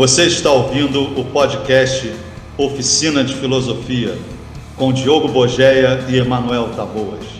Você está ouvindo o podcast Oficina de Filosofia com Diogo Bogeia e Emanuel Taboas.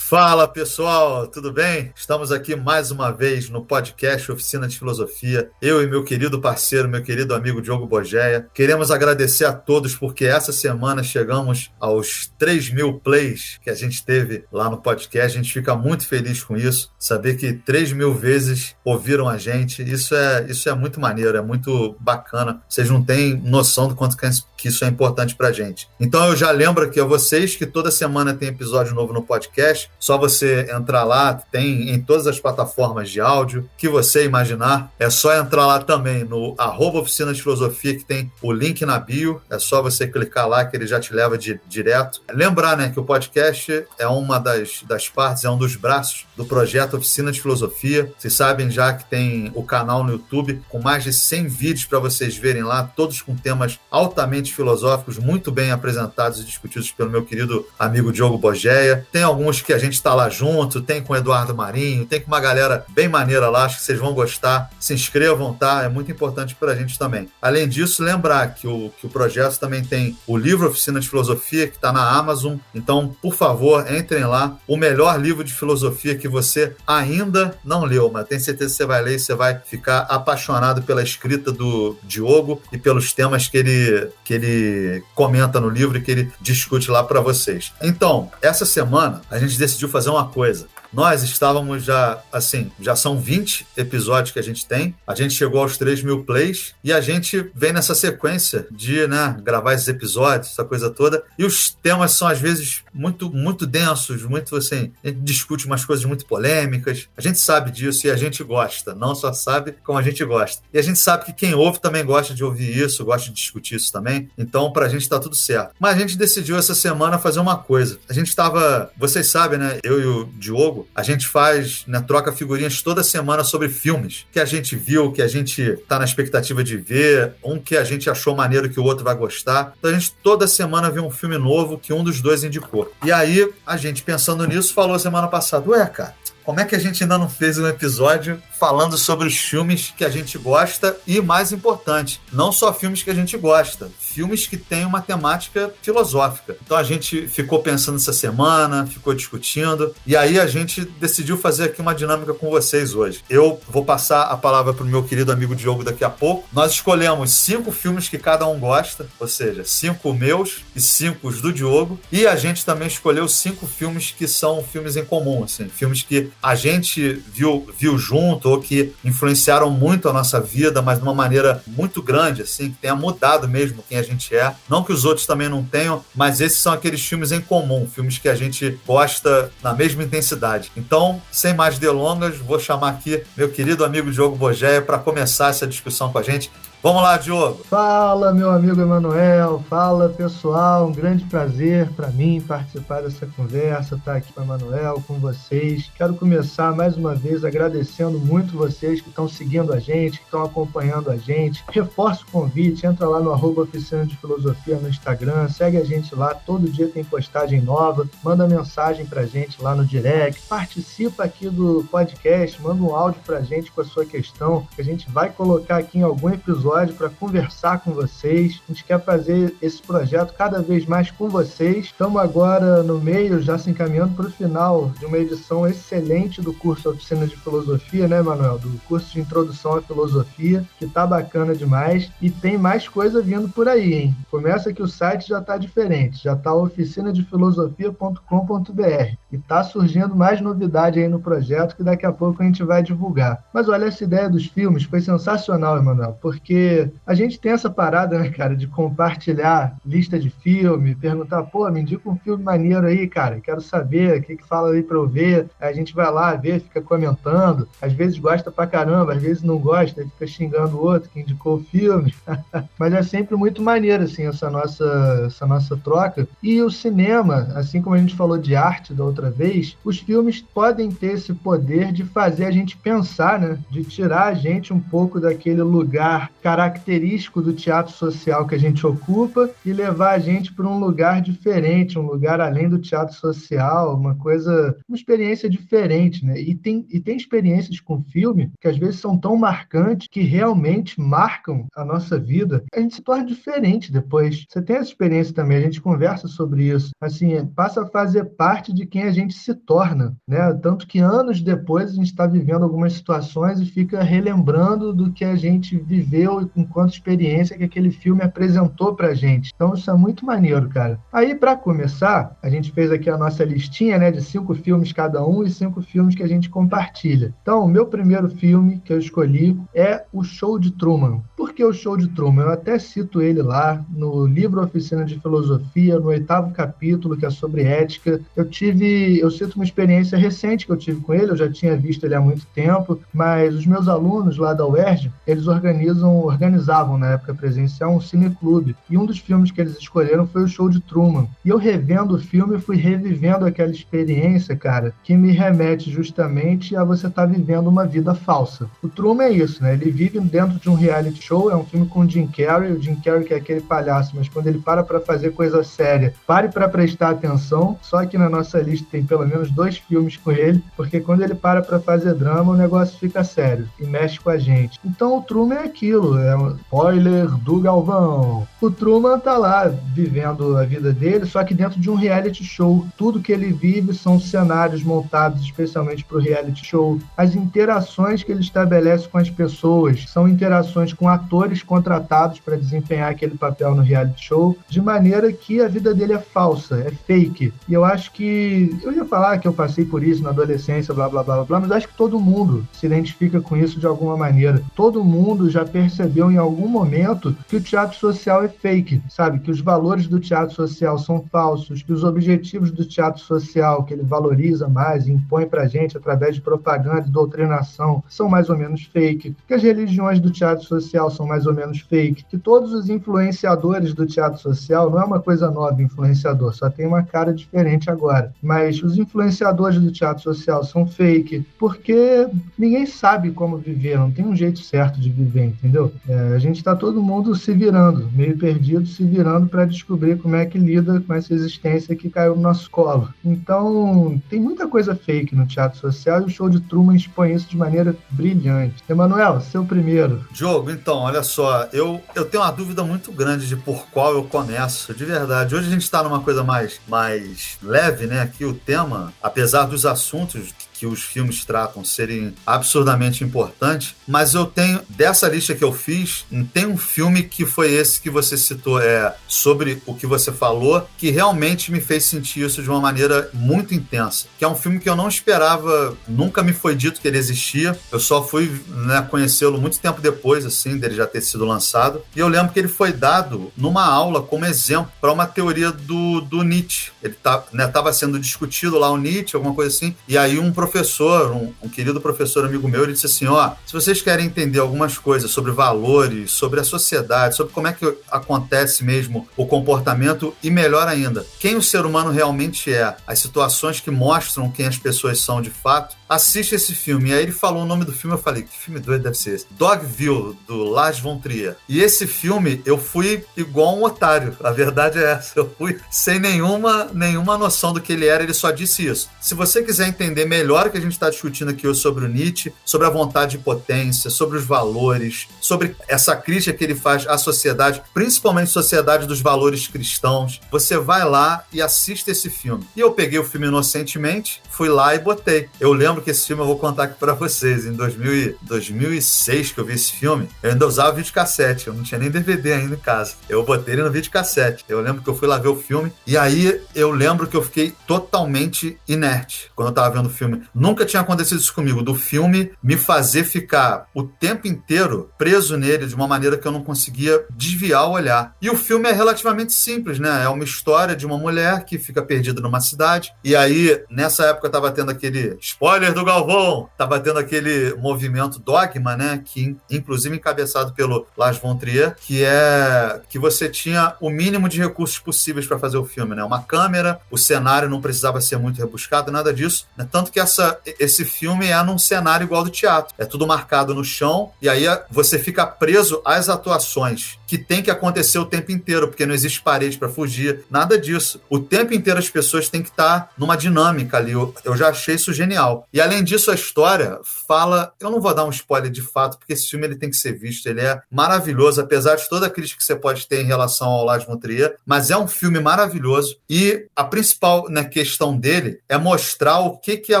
Fala pessoal, tudo bem? Estamos aqui mais uma vez no podcast Oficina de Filosofia. Eu e meu querido parceiro, meu querido amigo Diogo Bogeia. Queremos agradecer a todos porque essa semana chegamos aos 3 mil plays que a gente teve lá no podcast. A gente fica muito feliz com isso. Saber que 3 mil vezes ouviram a gente, isso é, isso é muito maneiro, é muito bacana. Vocês não têm noção do quanto que isso é importante pra gente. Então eu já lembro aqui a vocês que toda semana tem episódio novo no podcast. Só você entrar lá, tem em todas as plataformas de áudio que você imaginar. É só entrar lá também no arroba Oficina de Filosofia, que tem o link na bio. É só você clicar lá que ele já te leva de, direto. Lembrar né, que o podcast é uma das, das partes, é um dos braços do projeto Oficina de Filosofia. Vocês sabem já que tem o canal no YouTube com mais de 100 vídeos para vocês verem lá, todos com temas altamente filosóficos, muito bem apresentados e discutidos pelo meu querido amigo Diogo Bogeia. Tem alguns que a gente gente está lá junto, tem com o Eduardo Marinho, tem com uma galera bem maneira lá, acho que vocês vão gostar. Se inscrevam, tá? É muito importante para a gente também. Além disso, lembrar que o, que o projeto também tem o livro Oficina de Filosofia, que está na Amazon. Então, por favor, entrem lá. O melhor livro de filosofia que você ainda não leu, mas tenho certeza que você vai ler e você vai ficar apaixonado pela escrita do Diogo e pelos temas que ele, que ele comenta no livro e que ele discute lá para vocês. Então, essa semana a gente decidiu decidiu fazer uma coisa. Nós estávamos já, assim, já são 20 episódios que a gente tem. A gente chegou aos 3 mil plays e a gente vem nessa sequência de né, gravar esses episódios, essa coisa toda. E os temas são, às vezes, muito, muito densos, muito assim. A gente discute umas coisas muito polêmicas. A gente sabe disso e a gente gosta. Não só sabe como a gente gosta. E a gente sabe que quem ouve também gosta de ouvir isso, gosta de discutir isso também. Então, pra gente tá tudo certo. Mas a gente decidiu essa semana fazer uma coisa. A gente estava, vocês sabem, né? Eu e o Diogo a gente faz, né, troca figurinhas toda semana sobre filmes que a gente viu, que a gente tá na expectativa de ver, um que a gente achou maneiro que o outro vai gostar. Então a gente toda semana vê um filme novo que um dos dois indicou. E aí, a gente pensando nisso, falou semana passada, ué, cara, como é que a gente ainda não fez um episódio falando sobre os filmes que a gente gosta e, mais importante, não só filmes que a gente gosta, filmes que têm uma temática filosófica. Então a gente ficou pensando essa semana, ficou discutindo, e aí a gente decidiu fazer aqui uma dinâmica com vocês hoje. Eu vou passar a palavra para o meu querido amigo Diogo daqui a pouco. Nós escolhemos cinco filmes que cada um gosta, ou seja, cinco meus e cinco do Diogo, e a gente também escolheu cinco filmes que são filmes em comum, assim, filmes que a gente viu, viu junto ou que influenciaram muito a nossa vida, mas de uma maneira muito grande, assim, que tenha mudado mesmo quem a gente é. Não que os outros também não tenham, mas esses são aqueles filmes em comum, filmes que a gente gosta na mesma intensidade. Então, sem mais delongas, vou chamar aqui meu querido amigo Diogo Bogeia para começar essa discussão com a gente. Vamos lá, Diogo. Fala, meu amigo Emanuel. Fala, pessoal. Um grande prazer para mim participar dessa conversa, estar tá aqui com o Emanuel, com vocês. Quero começar mais uma vez agradecendo muito vocês que estão seguindo a gente, que estão acompanhando a gente. Reforço o convite, entra lá no arroba Oficina de Filosofia no Instagram, segue a gente lá, todo dia tem postagem nova, manda mensagem pra gente lá no direct, participa aqui do podcast, manda um áudio pra gente com a sua questão, que a gente vai colocar aqui em algum episódio para conversar com vocês. A gente quer fazer esse projeto cada vez mais com vocês. Estamos agora no meio, já se encaminhando para o final de uma edição excelente do curso Oficina de Filosofia, né, Manuel? Do curso de Introdução à Filosofia, que tá bacana demais. E tem mais coisa vindo por aí, hein? Começa que o site já está diferente, já está oficinadefilosofia.com.br. E tá surgindo mais novidade aí no projeto que daqui a pouco a gente vai divulgar. Mas olha, essa ideia dos filmes foi sensacional, Emanuel, porque a gente tem essa parada, né, cara, de compartilhar lista de filme, perguntar, pô, me indica um filme maneiro aí, cara, quero saber o que, que fala aí pra eu ver. A gente vai lá ver, fica comentando, às vezes gosta pra caramba, às vezes não gosta, fica xingando o outro que indicou o filme. Mas é sempre muito maneiro, assim, essa nossa, essa nossa troca. E o cinema, assim como a gente falou de arte da outra vez, os filmes podem ter esse poder de fazer a gente pensar, né? De tirar a gente um pouco daquele lugar característico do teatro social que a gente ocupa e levar a gente para um lugar diferente, um lugar além do teatro social, uma coisa, uma experiência diferente, né? E tem, e tem experiências com filme que às vezes são tão marcantes que realmente marcam a nossa vida. A gente se torna diferente depois. Você tem essa experiência também, a gente conversa sobre isso. Assim, passa a fazer parte de quem a gente se torna, né? Tanto que anos depois a gente está vivendo algumas situações e fica relembrando do que a gente viveu enquanto experiência que aquele filme apresentou pra gente. Então isso é muito maneiro, cara. Aí, para começar, a gente fez aqui a nossa listinha, né, de cinco filmes cada um e cinco filmes que a gente compartilha. Então, o meu primeiro filme que eu escolhi é O Show de Truman. Por que O Show de Truman? Eu até cito ele lá no livro Oficina de Filosofia, no oitavo capítulo, que é sobre ética. Eu tive, eu cito uma experiência recente que eu tive com ele, eu já tinha visto ele há muito tempo, mas os meus alunos lá da UERJ, eles organizam, organizavam na época presencial um cineclube. E um dos filmes que eles escolheram foi o Show de Truman. E eu revendo o filme, fui revivendo aquela experiência, cara, que me remete justamente a você estar tá vivendo uma vida falsa. O Truman é isso, né? Ele vive dentro de um reality show, é um filme com o Jim Carrey, o Jim Carrey que é aquele palhaço, mas quando ele para para fazer coisa séria, pare para prestar atenção. Só que na nossa lista tem pelo menos dois filmes com ele, porque quando ele para para fazer drama, o negócio fica sério e mexe com a gente. Então o Truman é aquilo, é um spoiler do Galvão. O Truman tá lá vivendo a vida dele, só que dentro de um reality show. Tudo que ele vive são cenários montados especialmente para o reality show. As interações que ele estabelece com as pessoas são interações com atores contratados para desempenhar aquele papel no reality show, de maneira que a vida dele é falsa, é fake. E eu acho que eu ia falar que eu passei por isso na adolescência, blá blá blá blá, mas acho que todo mundo se identifica com isso de alguma maneira. Todo mundo já percebeu em algum momento que o teatro social é fake, sabe? Que os valores do teatro social são falsos, que os objetivos do teatro social, que ele valoriza mais e impõe pra gente através de propaganda e doutrinação, são mais ou menos fake, que as religiões do teatro social são mais ou menos fake, que todos os influenciadores do teatro social, não é uma coisa nova influenciador, só tem uma cara diferente agora, mas os influenciadores do teatro social são fake, porque ninguém sabe como viver, não tem um jeito certo de viver, entendeu? É, a gente está todo mundo se virando, meio perdido, se virando para descobrir como é que lida com essa existência que caiu no nosso colo. Então, tem muita coisa fake no teatro social e o show de Truman expõe isso de maneira brilhante. Emanuel, seu primeiro. Diogo, então, olha só, eu, eu tenho uma dúvida muito grande de por qual eu começo, de verdade. Hoje a gente está numa coisa mais, mais leve, né? Aqui o tema, apesar dos assuntos que os filmes tratam serem absurdamente importantes, mas eu tenho, dessa lista que eu fiz, tem um filme que foi esse que você citou, é sobre o que você falou, que realmente me fez sentir isso de uma maneira muito intensa. Que é um filme que eu não esperava, nunca me foi dito que ele existia, eu só fui né, conhecê-lo muito tempo depois, assim, dele já ter sido lançado. E eu lembro que ele foi dado numa aula como exemplo para uma teoria do, do Nietzsche. Ele tá, né, sendo discutido lá o Nietzsche, alguma coisa assim, e aí um professor professor, um, um, querido professor amigo meu, ele disse assim: ó, se vocês querem entender algumas coisas sobre valores, sobre a sociedade, sobre como é que acontece mesmo o comportamento e melhor ainda, quem o ser humano realmente é, as situações que mostram quem as pessoas são de fato, assiste esse filme. E aí ele falou o nome do filme, eu falei, que filme doido deve ser esse? Dogville, do Lars von Trier. E esse filme, eu fui igual um otário, a verdade é essa. Eu fui sem nenhuma, nenhuma noção do que ele era, ele só disse isso. Se você quiser entender melhor o que a gente está discutindo aqui hoje sobre o Nietzsche, sobre a vontade de potência, sobre os valores, sobre essa crítica que ele faz à sociedade, principalmente sociedade dos valores cristãos, você vai lá e assiste esse filme. E eu peguei o filme inocentemente, fui lá e botei. Eu lembro que esse filme eu vou contar aqui para vocês. Em 2000, 2006 que eu vi esse filme, eu ainda usava videocassete. Eu não tinha nem DVD ainda em casa. Eu botei ele no videocassete. Eu lembro que eu fui lá ver o filme e aí eu lembro que eu fiquei totalmente inerte quando eu tava vendo o filme. Nunca tinha acontecido isso comigo, do filme me fazer ficar o tempo inteiro preso nele de uma maneira que eu não conseguia desviar o olhar. E o filme é relativamente simples, né? É uma história de uma mulher que fica perdida numa cidade e aí nessa época tava tendo aquele spoiler do Galvão, tava tendo aquele movimento dogma, né? Que inclusive encabeçado pelo Lars von Trier, que é que você tinha o mínimo de recursos possíveis para fazer o filme, né? Uma câmera, o cenário não precisava ser muito rebuscado, nada disso. Né? Tanto que essa, esse filme é num cenário igual do teatro. É tudo marcado no chão e aí você fica preso às atuações que tem que acontecer o tempo inteiro, porque não existe parede para fugir, nada disso. O tempo inteiro as pessoas têm que estar tá numa dinâmica ali. Eu, eu já achei isso genial. E além disso, a história fala. Eu não vou dar um spoiler de fato, porque esse filme ele tem que ser visto. Ele é maravilhoso, apesar de toda a crítica que você pode ter em relação ao Lars von Trier, mas é um filme maravilhoso. E a principal né, questão dele é mostrar o que, que é a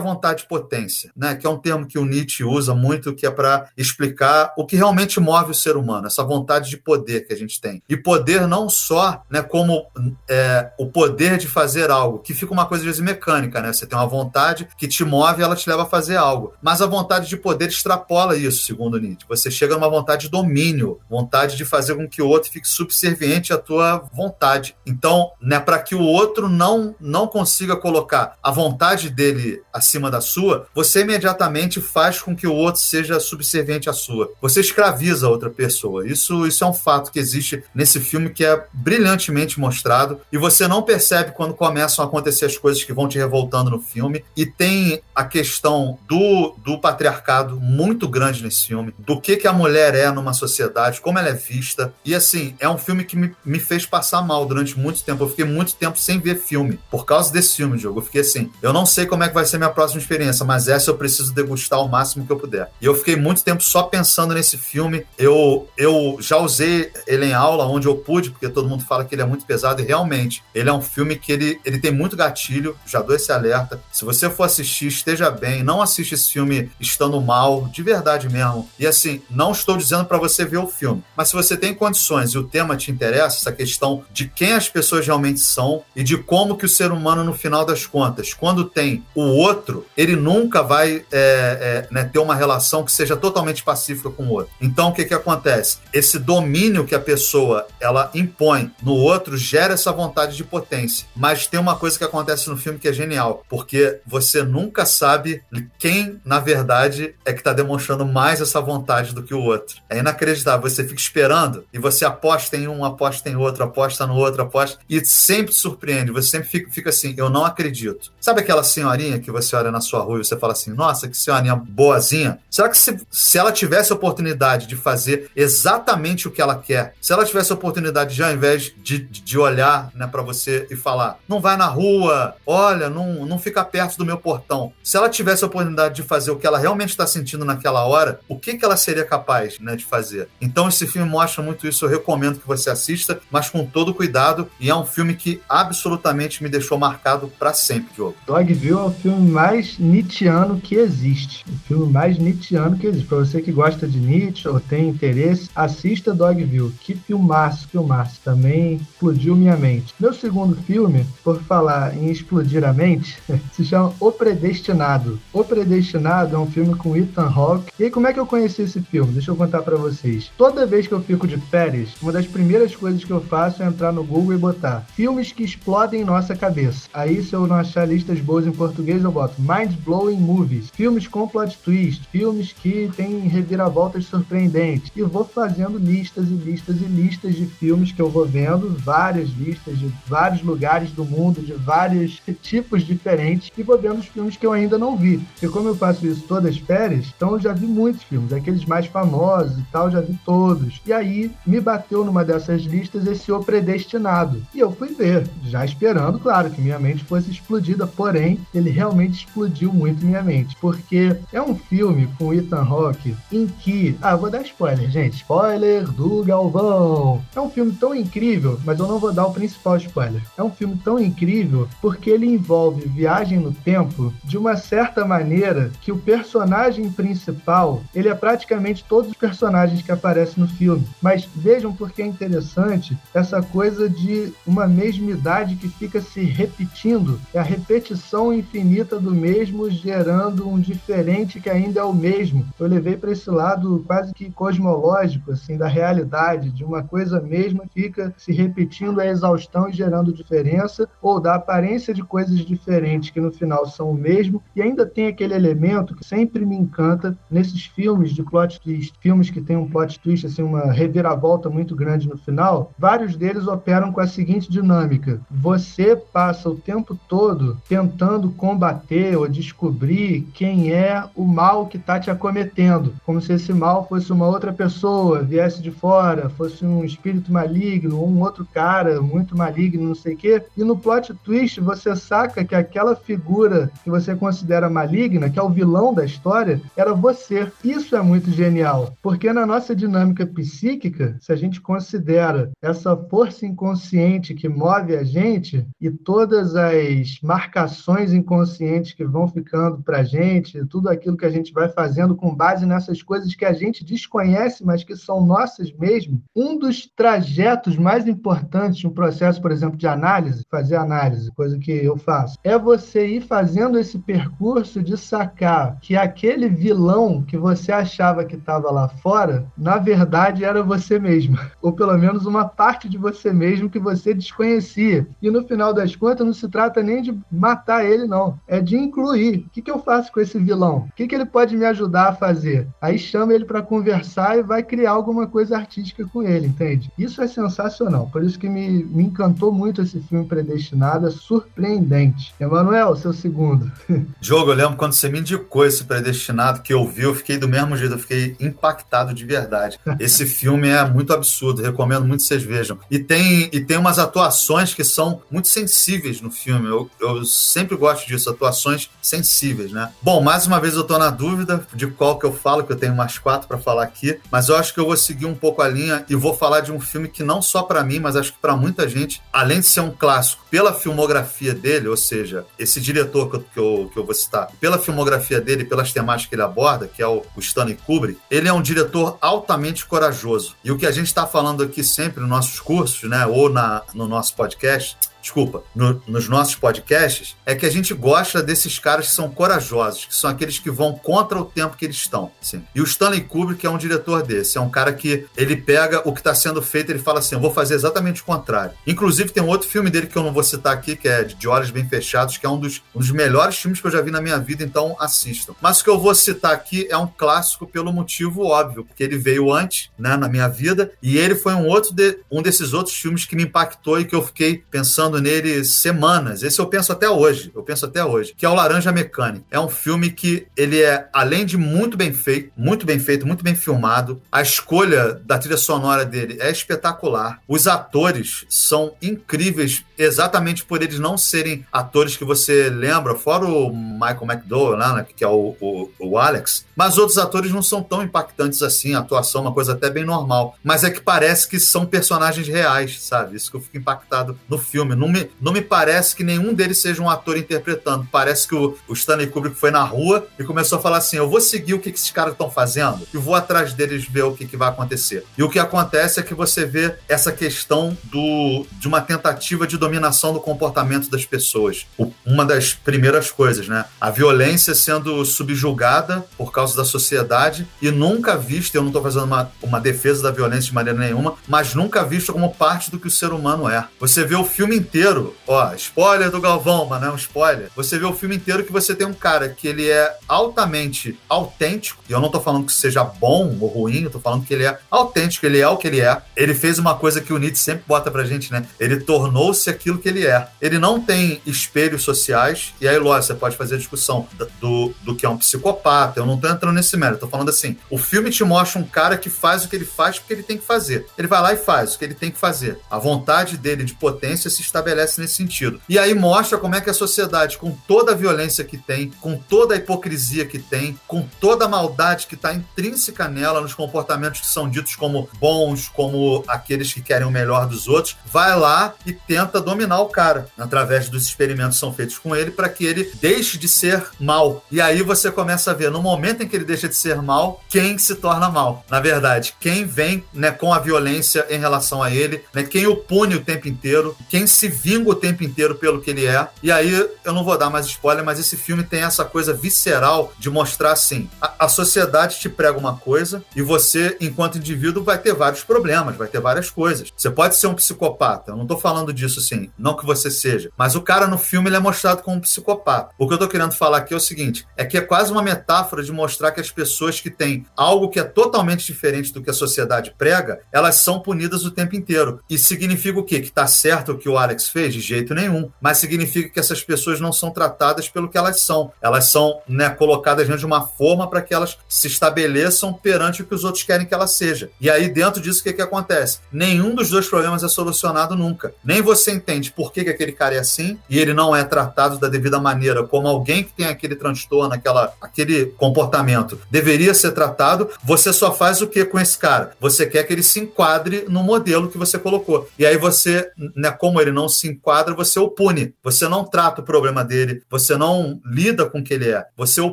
vontade de potência, né? Que é um termo que o Nietzsche usa muito, que é para explicar o que realmente move o ser humano, essa vontade de poder poder que a gente tem. E poder não só né, como é, o poder de fazer algo, que fica uma coisa às vezes mecânica, né? Você tem uma vontade que te move e ela te leva a fazer algo. Mas a vontade de poder extrapola isso, segundo Nietzsche. Você chega numa vontade de domínio, vontade de fazer com que o outro fique subserviente à tua vontade. Então, né, para que o outro não, não consiga colocar a vontade dele acima da sua, você imediatamente faz com que o outro seja subserviente à sua. Você escraviza a outra pessoa. Isso, isso é um fato que existe nesse filme que é brilhantemente mostrado e você não percebe quando começam a acontecer as coisas que vão te revoltando no filme. E tem a questão do, do patriarcado muito grande nesse filme, do que, que a mulher é numa sociedade, como ela é vista. E assim, é um filme que me, me fez passar mal durante muito tempo. Eu fiquei muito tempo sem ver filme por causa desse filme, jogo. Eu fiquei assim, eu não sei como é que vai ser minha próxima experiência, mas essa eu preciso degustar o máximo que eu puder. E eu fiquei muito tempo só pensando nesse filme. Eu, eu já usei ele em aula onde eu pude, porque todo mundo fala que ele é muito pesado, e realmente, ele é um filme que ele, ele tem muito gatilho, já dou esse alerta. Se você for assistir, esteja bem, não assiste esse filme estando mal, de verdade mesmo. E assim, não estou dizendo para você ver o filme, mas se você tem condições e o tema te interessa, essa questão de quem as pessoas realmente são e de como que o ser humano, no final das contas, quando tem o outro, ele nunca vai é, é, né, ter uma relação que seja totalmente pacífica com o outro. Então, o que, que acontece? Esse domínio que a pessoa ela impõe no outro gera essa vontade de potência. Mas tem uma coisa que acontece no filme que é genial, porque você nunca sabe quem, na verdade, é que está demonstrando mais essa vontade do que o outro. É inacreditável. Você fica esperando e você aposta em um, aposta em outro, aposta no outro, aposta, e sempre surpreende. Você sempre fica, fica assim, eu não acredito. Sabe aquela senhorinha que você olha na sua rua e você fala assim, nossa, que senhorinha boazinha? Será que se, se ela tivesse a oportunidade de fazer exatamente o que ela quer, se ela tivesse a oportunidade de, ao invés de, de olhar né, para você e falar, não vai na rua, olha, não, não fica perto do meu portão. Se ela tivesse a oportunidade de fazer o que ela realmente está sentindo naquela hora, o que, que ela seria capaz né, de fazer? Então, esse filme mostra muito isso. Eu recomendo que você assista, mas com todo cuidado. E é um filme que absolutamente me deixou marcado para sempre, Diogo. Dogville é o filme mais Nietzscheano que existe. O filme mais Nietzscheano que existe. Para você que gosta de Nietzsche ou tem interesse, assista Dogville que filmaço, filmaço. Também explodiu minha mente. Meu segundo filme, por falar em explodir a mente, se chama O Predestinado. O Predestinado é um filme com Ethan Hawke. E como é que eu conheci esse filme? Deixa eu contar para vocês. Toda vez que eu fico de férias, uma das primeiras coisas que eu faço é entrar no Google e botar filmes que explodem nossa cabeça. Aí, se eu não achar listas boas em português, eu boto Mind Blowing Movies, filmes com plot twist, filmes que têm reviravoltas surpreendentes. E vou fazendo listas e listas listas e listas de filmes que eu vou vendo, várias listas de vários lugares do mundo, de vários tipos diferentes, e vou vendo os filmes que eu ainda não vi. Porque como eu faço isso todas as férias, então eu já vi muitos filmes, aqueles mais famosos e tal, já vi todos. E aí me bateu numa dessas listas esse O Predestinado. E eu fui ver, já esperando, claro, que minha mente fosse explodida, porém, ele realmente explodiu muito minha mente, porque é um filme com Ethan Hawke em que, ah, vou dar spoiler, gente, spoiler do Gal Galvão. É um filme tão incrível, mas eu não vou dar o principal spoiler. É um filme tão incrível porque ele envolve viagem no tempo de uma certa maneira que o personagem principal, ele é praticamente todos os personagens que aparecem no filme. Mas vejam porque é interessante essa coisa de uma mesmidade que fica se repetindo, é a repetição infinita do mesmo gerando um diferente que ainda é o mesmo. Eu levei para esse lado quase que cosmológico assim da realidade de uma coisa mesma fica se repetindo a exaustão e gerando diferença, ou da aparência de coisas diferentes que no final são o mesmo, e ainda tem aquele elemento que sempre me encanta nesses filmes de plot twist, filmes que tem um plot twist, assim, uma reviravolta muito grande no final, vários deles operam com a seguinte dinâmica: você passa o tempo todo tentando combater ou descobrir quem é o mal que está te acometendo, como se esse mal fosse uma outra pessoa, viesse de fora, fosse um espírito maligno, ou um outro cara muito maligno, não sei o quê. E no plot twist você saca que aquela figura que você considera maligna, que é o vilão da história, era você. Isso é muito genial, porque na nossa dinâmica psíquica, se a gente considera essa força inconsciente que move a gente e todas as marcações inconscientes que vão ficando para a gente, tudo aquilo que a gente vai fazendo com base nessas coisas que a gente desconhece, mas que são nossas mesmo. Um dos trajetos mais importantes de um processo, por exemplo, de análise, fazer análise, coisa que eu faço, é você ir fazendo esse percurso de sacar que aquele vilão que você achava que estava lá fora, na verdade era você mesmo, ou pelo menos uma parte de você mesmo que você desconhecia. E no final das contas, não se trata nem de matar ele, não. É de incluir. O que, que eu faço com esse vilão? O que, que ele pode me ajudar a fazer? Aí chama ele para conversar e vai criar alguma coisa artística com ele, entende? Isso é sensacional. Por isso que me, me encantou muito esse filme Predestinado. É surpreendente. Emanuel, seu segundo. Jogo, eu lembro quando você me indicou esse Predestinado que eu vi, eu fiquei do mesmo jeito. Eu fiquei impactado de verdade. Esse filme é muito absurdo. Recomendo muito que vocês vejam. E tem, e tem umas atuações que são muito sensíveis no filme. Eu, eu sempre gosto disso, atuações sensíveis, né? Bom, mais uma vez eu tô na dúvida de qual que eu falo, que eu tenho mais quatro para falar aqui, mas eu acho que eu vou seguir um pouco a linha e vou falar de um filme que não só para mim, mas acho que para muita gente, além de ser um clássico, pela filmografia dele, ou seja, esse diretor que eu, que eu, que eu vou citar, pela filmografia dele, pelas temáticas que ele aborda, que é o, o Stanley Kubrick, ele é um diretor altamente corajoso. E o que a gente está falando aqui sempre nos nossos cursos, né, ou na, no nosso podcast, desculpa, no, nos nossos podcasts, é que a gente gosta desses caras que são corajosos, que são aqueles que vão contra o tempo que eles estão. Assim. E o Stanley Kubrick é um diretor desse, é um cara que ele pega o que está sendo feito, ele fala assim, eu vou fazer exatamente o contrário. Inclusive tem um outro filme dele que eu não vou citar aqui, que é De Olhos Bem Fechados, que é um dos, um dos melhores filmes que eu já vi na minha vida, então assistam. Mas o que eu vou citar aqui é um clássico pelo motivo óbvio, porque ele veio antes, né, na minha vida, e ele foi um outro de, um desses outros filmes que me impactou e que eu fiquei pensando pensando nele semanas. Esse eu penso até hoje. Eu penso até hoje. Que é o Laranja Mecânica. É um filme que ele é, além de muito bem feito, muito bem feito, muito bem filmado. A escolha da trilha sonora dele é espetacular. Os atores são incríveis, exatamente por eles não serem atores que você lembra, fora o Michael McDowell, né, que é o, o, o Alex. Mas outros atores não são tão impactantes assim. A atuação é uma coisa até bem normal. Mas é que parece que são personagens reais, sabe? Isso que eu fico impactado no filme não me, não me parece que nenhum deles seja um ator interpretando. Parece que o, o Stanley Kubrick foi na rua e começou a falar assim: eu vou seguir o que, que esses caras estão fazendo e vou atrás deles ver o que, que vai acontecer. E o que acontece é que você vê essa questão do, de uma tentativa de dominação do comportamento das pessoas. Uma das primeiras coisas, né? A violência sendo subjugada por causa da sociedade e nunca vista, eu não estou fazendo uma, uma defesa da violência de maneira nenhuma, mas nunca vista como parte do que o ser humano é. Você vê o filme inteiro, ó, spoiler do Galvão, mas não é um spoiler. Você vê o filme inteiro que você tem um cara que ele é altamente autêntico, e eu não tô falando que seja bom ou ruim, eu tô falando que ele é autêntico, ele é o que ele é. Ele fez uma coisa que o Nietzsche sempre bota pra gente, né? Ele tornou-se aquilo que ele é. Ele não tem espelhos sociais, e aí, lógico, você pode fazer a discussão do, do que é um psicopata, eu não tô entrando nesse mérito, tô falando assim, o filme te mostra um cara que faz o que ele faz porque ele tem que fazer. Ele vai lá e faz o que ele tem que fazer. A vontade dele de potência se estabelece nesse sentido. E aí mostra como é que a sociedade, com toda a violência que tem, com toda a hipocrisia que tem, com toda a maldade que está intrínseca nela, nos comportamentos que são ditos como bons, como aqueles que querem o melhor dos outros, vai lá e tenta dominar o cara através dos experimentos que são feitos com ele para que ele deixe de ser mal. E aí você começa a ver, no momento em que ele deixa de ser mal, quem se torna mal. Na verdade, quem vem né, com a violência em relação a ele, né, quem o pune o tempo inteiro, quem se vinga o tempo inteiro pelo que ele é. E aí, eu não vou dar mais spoiler, mas esse filme tem essa coisa visceral de mostrar assim: a, a sociedade te prega uma coisa e você, enquanto indivíduo, vai ter vários problemas, vai ter várias coisas. Você pode ser um psicopata, eu não tô falando disso assim, não que você seja, mas o cara no filme ele é mostrado como um psicopata. O que eu tô querendo falar aqui é o seguinte, é que é quase uma metáfora de mostrar que as pessoas que têm algo que é totalmente diferente do que a sociedade prega, elas são punidas o tempo inteiro. E significa o quê? Que tá certo o que o Alex fez? De jeito nenhum. Mas significa que essas pessoas não são tratadas pelo que elas são. Elas são né, colocadas dentro de uma forma para que elas se estabeleçam perante o que os outros querem que ela seja. E aí, dentro disso, o que, que acontece? Nenhum dos dois problemas é solucionado nunca. Nem você entende por que, que aquele cara é assim e ele não é tratado da devida maneira como alguém que tem aquele transtorno, aquela, aquele comportamento deveria ser tratado. Você só faz o que com esse cara? Você quer que ele se enquadre no modelo que você colocou. E aí você, né, como ele não se enquadra, você o pune. Você não trata o problema dele, você não lida com o que ele é. Você o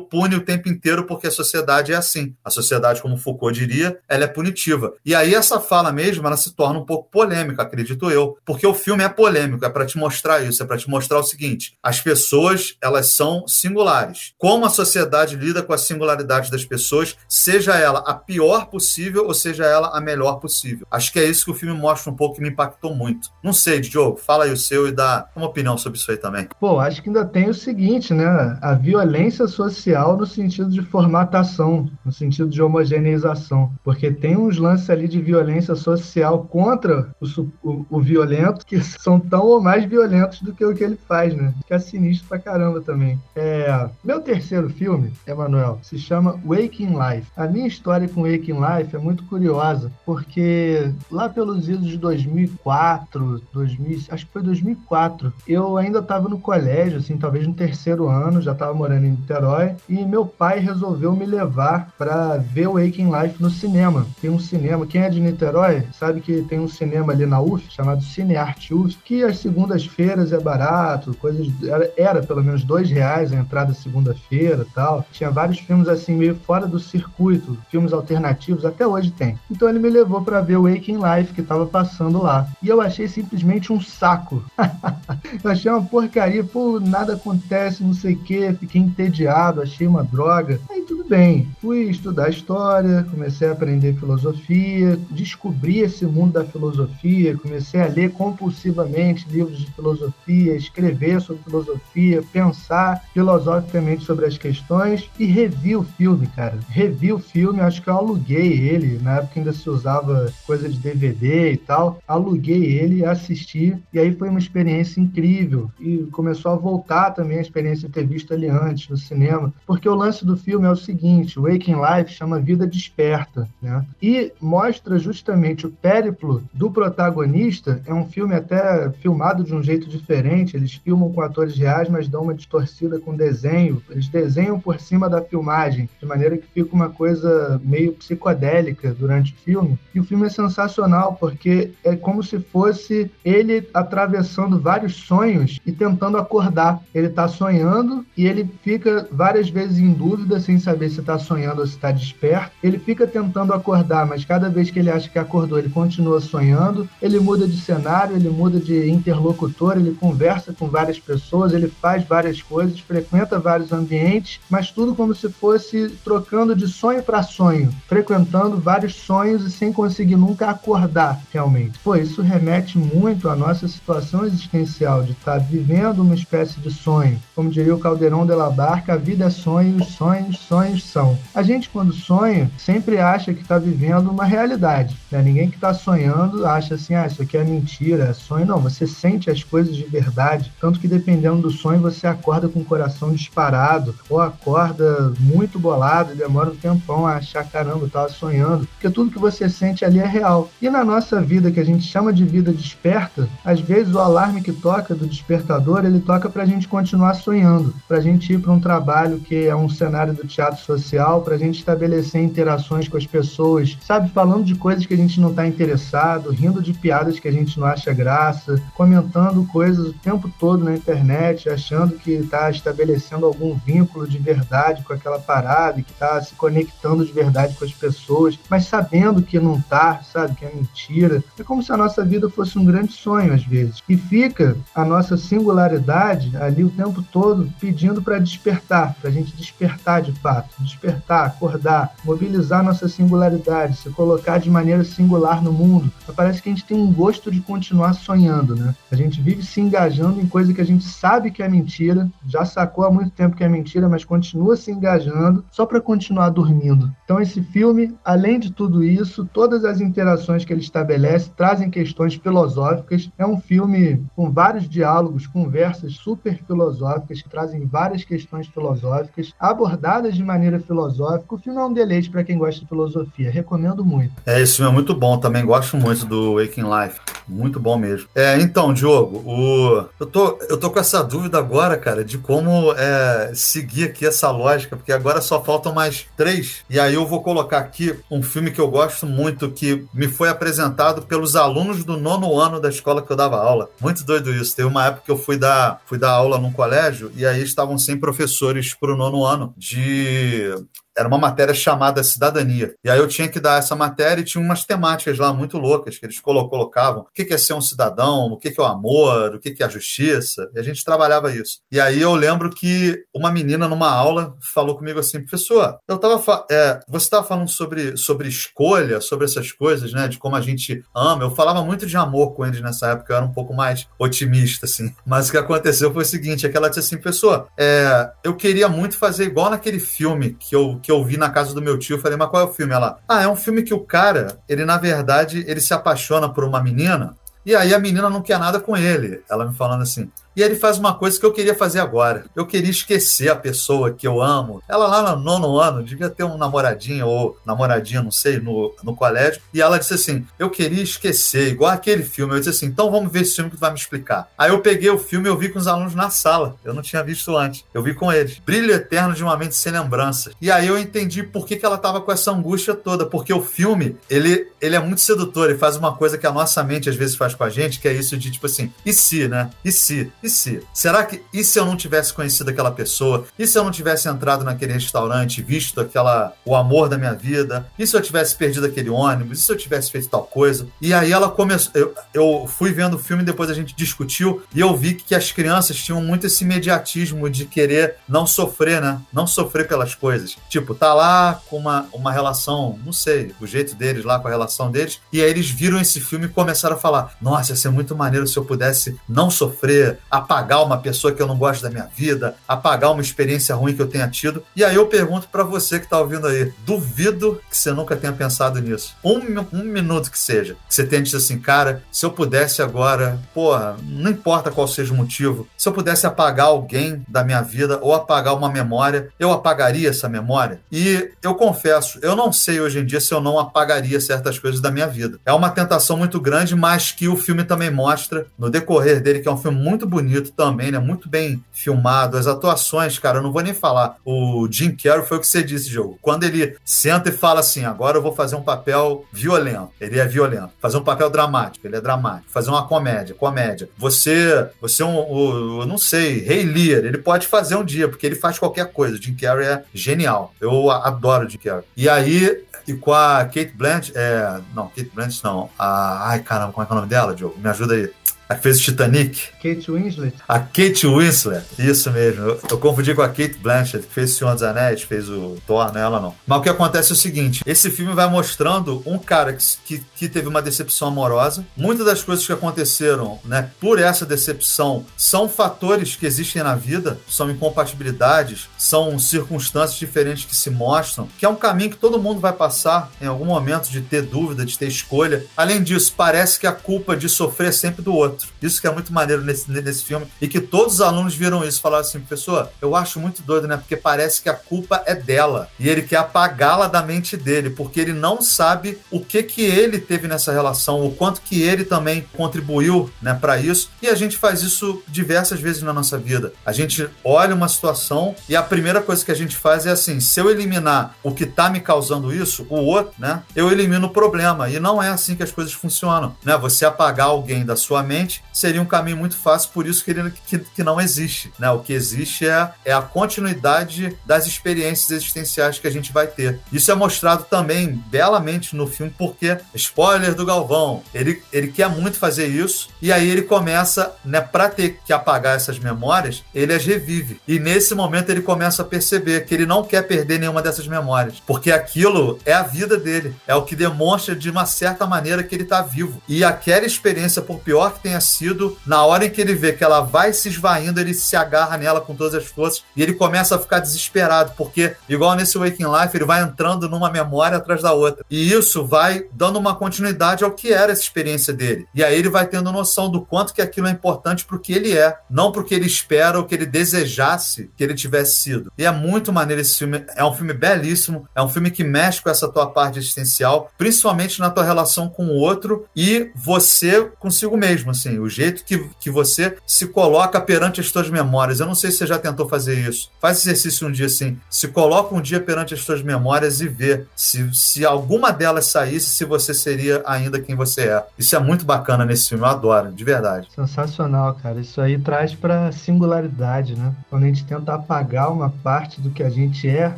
pune o tempo inteiro porque a sociedade é assim. A sociedade, como Foucault diria, ela é punitiva. E aí essa fala mesmo, ela se torna um pouco polêmica, acredito eu, porque o filme é polêmico, é para te mostrar isso, é para te mostrar o seguinte: as pessoas, elas são singulares. Como a sociedade lida com a singularidade das pessoas, seja ela a pior possível ou seja ela a melhor possível. Acho que é isso que o filme mostra um pouco que me impactou muito. Não sei, Diogo, fala aí o seu e dá uma opinião sobre isso aí também. Pô, acho que ainda tem o seguinte, né? A violência social no sentido de formatação, no sentido de homogeneização, porque tem uns lances ali de violência social contra o, o, o violento que são tão ou mais violentos do que o que ele faz, né? Que é sinistro pra caramba também. É, meu terceiro filme, Emanuel, se chama Waking Life. A minha história com Waking Life é muito curiosa, porque lá pelos idos de 2004, 2000, acho que foi 2004, eu ainda estava no colégio, assim, talvez no terceiro ano, já estava morando em Niterói, e meu pai resolveu me levar para ver Waking Life no cinema. Tem um cinema, quem é de Niterói sabe que tem um cinema ali na UF chamado Cinearte UF, que às segundas-feiras é barato, coisas era, era pelo menos dois reais a entrada segunda-feira, tal. Tinha vários filmes assim meio fora do circuito, filmes alternativos, até hoje tem. Então ele me levou para ver o Waking Life que estava passando lá. E eu achei simplesmente um saco. eu achei uma porcaria, pô, nada acontece, não sei o quê, fiquei entediado, achei uma droga. Aí tudo bem, fui estudar história, comecei a aprender filosofia, descobri esse mundo da filosofia, comecei a ler compulsivamente livros de filosofia, escrever sobre filosofia, pensar filosoficamente sobre as questões e revi o filme, cara. Revi o filme, acho que eu aluguei ele, na época ainda se usava coisa de DVD e tal. Aluguei ele, assisti, e aí foi uma experiência incrível. E começou a voltar também a experiência de ter visto ele antes no cinema, porque o lance do filme é o seguinte: Waking Life chama Vida Desperta, né? E mostra justamente o périplo do protagonista. É um filme até filmado de um jeito diferente, eles filmam com atores reais, mas dão uma distorcida com desenho. Eles desenham por cima da filmagem, de maneira que fica uma coisa meio psicodélica durante o filme. E o filme é sensacional porque é como se fosse ele atravessando vários sonhos e tentando acordar. Ele está sonhando e ele fica várias vezes em dúvida, sem saber se está sonhando ou se está desperto. Ele fica tentando acordar, mas cada vez que ele acha que acordou, ele continua sonhando. Ele muda de cenário, ele muda de interlocutor, ele conversa com várias pessoas, ele faz várias coisas, frequenta vários ambientes, mas tudo como se fosse trocando de sonho para sonho, frequentando vários sonhos e sem conseguir nunca acordar realmente. Pô, isso remete muito à nossa situação existencial de estar vivendo uma espécie de sonho. Como diria o Caldeirão de la Barca, a vida é sonho, os sonhos, sonhos são. A gente, quando sonha, sempre acha que está vivendo uma realidade. Né? Ninguém que está sonhando acha assim, ah, isso aqui é mentira, é sonho. Não, você sente as coisas de verdade. Tanto que dependendo do sonho, você acorda com o coração disparado, ou acorda muito bolado e demora um tempão a achar, caramba, eu estava sonhando. Porque tudo que você sente ali é real. E na nossa vida, que a gente chama de vida desperta, às vezes o alarme que toca do despertador, ele toca para a gente continuar sonhando, para a gente ir para um trabalho que é um cenário do teatro social, para a gente estabelecer interações com as pessoas, sabe, falando de coisas que a gente não está interessado, rindo de piadas que a gente não acha graça, comentando coisas o tempo todo na internet, achando que está estabelecendo algum vínculo de verdade com aquela parada, que está se conectando de verdade com as pessoas, mas sabendo que não está, sabe, que é mentira. É como se a nossa vida fosse um grande sonho às vezes. E fica a nossa singularidade ali o tempo todo pedindo para despertar, para a gente despertar de fato, despertar, acordar, mobilizar nossa singularidade, se colocar de maneira singular no mundo. Parece que a gente tem um gosto de continuar sonhando. Engajando, né? A gente vive se engajando em coisa que a gente sabe que é mentira, já sacou há muito tempo que é mentira, mas continua se engajando só para continuar dormindo. Então esse filme, além de tudo isso, todas as interações que ele estabelece trazem questões filosóficas. É um filme com vários diálogos, conversas super filosóficas que trazem várias questões filosóficas abordadas de maneira filosófica. O filme é um deleite para quem gosta de filosofia. Recomendo muito. É, esse filme é muito bom. Também gosto muito do Waking Life. Muito bom mesmo. É, então, Diogo, o... eu, tô, eu tô com essa dúvida agora, cara, de como é, seguir aqui essa lógica, porque agora só faltam mais três. E aí eu vou colocar aqui um filme que eu gosto muito, que me foi apresentado pelos alunos do nono ano da escola que eu dava aula. Muito doido isso. Teve uma época que eu fui dar, fui dar aula num colégio e aí estavam sem professores para o nono ano de era uma matéria chamada Cidadania. E aí eu tinha que dar essa matéria e tinha umas temáticas lá muito loucas que eles colocavam. O que é ser um cidadão? O que é o amor? O que é a justiça? E a gente trabalhava isso. E aí eu lembro que uma menina numa aula falou comigo assim, professor, eu tava é, você estava falando sobre, sobre escolha, sobre essas coisas, né? De como a gente ama. Eu falava muito de amor com eles nessa época, eu era um pouco mais otimista, assim. Mas o que aconteceu foi o seguinte: é que ela disse assim, professor, é, eu queria muito fazer igual naquele filme que eu, que eu vi na casa do meu tio. Falei, mas qual é o filme? Ela, ah, é um filme que o cara, ele na verdade, ele se apaixona por uma menina e aí a menina não quer nada com ele. Ela me falando assim, e ele faz uma coisa que eu queria fazer agora. Eu queria esquecer a pessoa que eu amo. Ela lá no nono ano devia ter um namoradinho ou namoradinha, não sei, no, no colégio. E ela disse assim: Eu queria esquecer, igual aquele filme. Eu disse assim: Então vamos ver esse filme que tu vai me explicar. Aí eu peguei o filme e eu vi com os alunos na sala. Eu não tinha visto antes. Eu vi com eles. Brilho Eterno de uma Mente Sem Lembranças. E aí eu entendi por que, que ela tava com essa angústia toda. Porque o filme, ele, ele é muito sedutor. Ele faz uma coisa que a nossa mente às vezes faz com a gente, que é isso de tipo assim: e se, né? E se? E se? Será que e se eu não tivesse conhecido aquela pessoa? E se eu não tivesse entrado naquele restaurante, visto aquela o amor da minha vida? E se eu tivesse perdido aquele ônibus? E se eu tivesse feito tal coisa? E aí ela começou, eu, eu fui vendo o filme depois a gente discutiu e eu vi que as crianças tinham muito esse imediatismo de querer não sofrer, né? Não sofrer pelas coisas. Tipo, tá lá com uma, uma relação, não sei, o jeito deles lá com a relação deles, e aí eles viram esse filme e começaram a falar: "Nossa, ia ser muito maneiro se eu pudesse não sofrer, apagar uma pessoa que eu não gosto da minha vida, apagar uma experiência ruim que eu tenha tido. E aí eu pergunto para você que está ouvindo aí, duvido que você nunca tenha pensado nisso. Um, um minuto que seja, que você tenha dito assim, cara, se eu pudesse agora, porra, não importa qual seja o motivo, se eu pudesse apagar alguém da minha vida ou apagar uma memória, eu apagaria essa memória. E eu confesso, eu não sei hoje em dia se eu não apagaria certas coisas da minha vida. É uma tentação muito grande, mas que o filme também mostra no decorrer dele, que é um filme muito bonito, também, né? Muito bem filmado. As atuações, cara, eu não vou nem falar. O Jim Carrey foi o que você disse, jogo. Quando ele senta e fala assim: agora eu vou fazer um papel violento. Ele é violento. Fazer um papel dramático. Ele é dramático. Fazer uma comédia. Comédia. Você, você é um, eu não sei, Rei Lear. Ele pode fazer um dia, porque ele faz qualquer coisa. O Jim Carrey é genial. Eu adoro o Jim Carrey. E aí, e com a Kate Blanchett, é, não, Kate Blanchett não. A, ai, caramba, como é que é o nome dela, Diogo? Me ajuda aí a que fez o Titanic. Kate Winslet. A Kate Winslet, isso mesmo. Eu, eu, confundi com a Kate Blanchett, que fez o Senhor dos Anéis, fez o Thor, não é ela não. Mas o que acontece é o seguinte, esse filme vai mostrando um cara que, que, que teve uma decepção amorosa. Muitas das coisas que aconteceram, né, por essa decepção, são fatores que existem na vida, são incompatibilidades, são circunstâncias diferentes que se mostram, que é um caminho que todo mundo vai passar em algum momento de ter dúvida, de ter escolha. Além disso, parece que a culpa de sofrer é sempre do outro outro. Isso que é muito maneiro nesse, nesse filme. E que todos os alunos viram isso e falaram assim, pessoa, eu acho muito doido, né? Porque parece que a culpa é dela. E ele quer apagá-la da mente dele, porque ele não sabe o que que ele teve nessa relação, o quanto que ele também contribuiu, né, para isso. E a gente faz isso diversas vezes na nossa vida. A gente olha uma situação e a primeira coisa que a gente faz é assim, se eu eliminar o que tá me causando isso, o outro, né, eu elimino o problema. E não é assim que as coisas funcionam, né? Você apagar alguém da sua mente seria um caminho muito fácil, por isso que ele que, que não existe. Né? O que existe é, é a continuidade das experiências existenciais que a gente vai ter. Isso é mostrado também belamente no filme, porque, spoiler do Galvão, ele, ele quer muito fazer isso, e aí ele começa, né, para ter que apagar essas memórias, ele as revive. E nesse momento ele começa a perceber que ele não quer perder nenhuma dessas memórias, porque aquilo é a vida dele, é o que demonstra de uma certa maneira que ele está vivo. E aquela experiência, por pior que tenha tenha sido, na hora em que ele vê que ela vai se esvaindo, ele se agarra nela com todas as forças e ele começa a ficar desesperado, porque, igual nesse Waking Life, ele vai entrando numa memória atrás da outra. E isso vai dando uma continuidade ao que era essa experiência dele. E aí ele vai tendo noção do quanto que aquilo é importante pro que ele é, não pro que ele espera ou que ele desejasse que ele tivesse sido. E é muito maneiro esse filme, é um filme belíssimo, é um filme que mexe com essa tua parte existencial, principalmente na tua relação com o outro e você consigo mesmo, assim, o jeito que, que você se coloca perante as tuas memórias. Eu não sei se você já tentou fazer isso. Faz exercício um dia assim, se coloca um dia perante as tuas memórias e vê se, se alguma delas saísse, se você seria ainda quem você é. Isso é muito bacana nesse filme, eu adoro, de verdade. Sensacional, cara. Isso aí traz para singularidade, né? Quando a gente tenta apagar uma parte do que a gente é,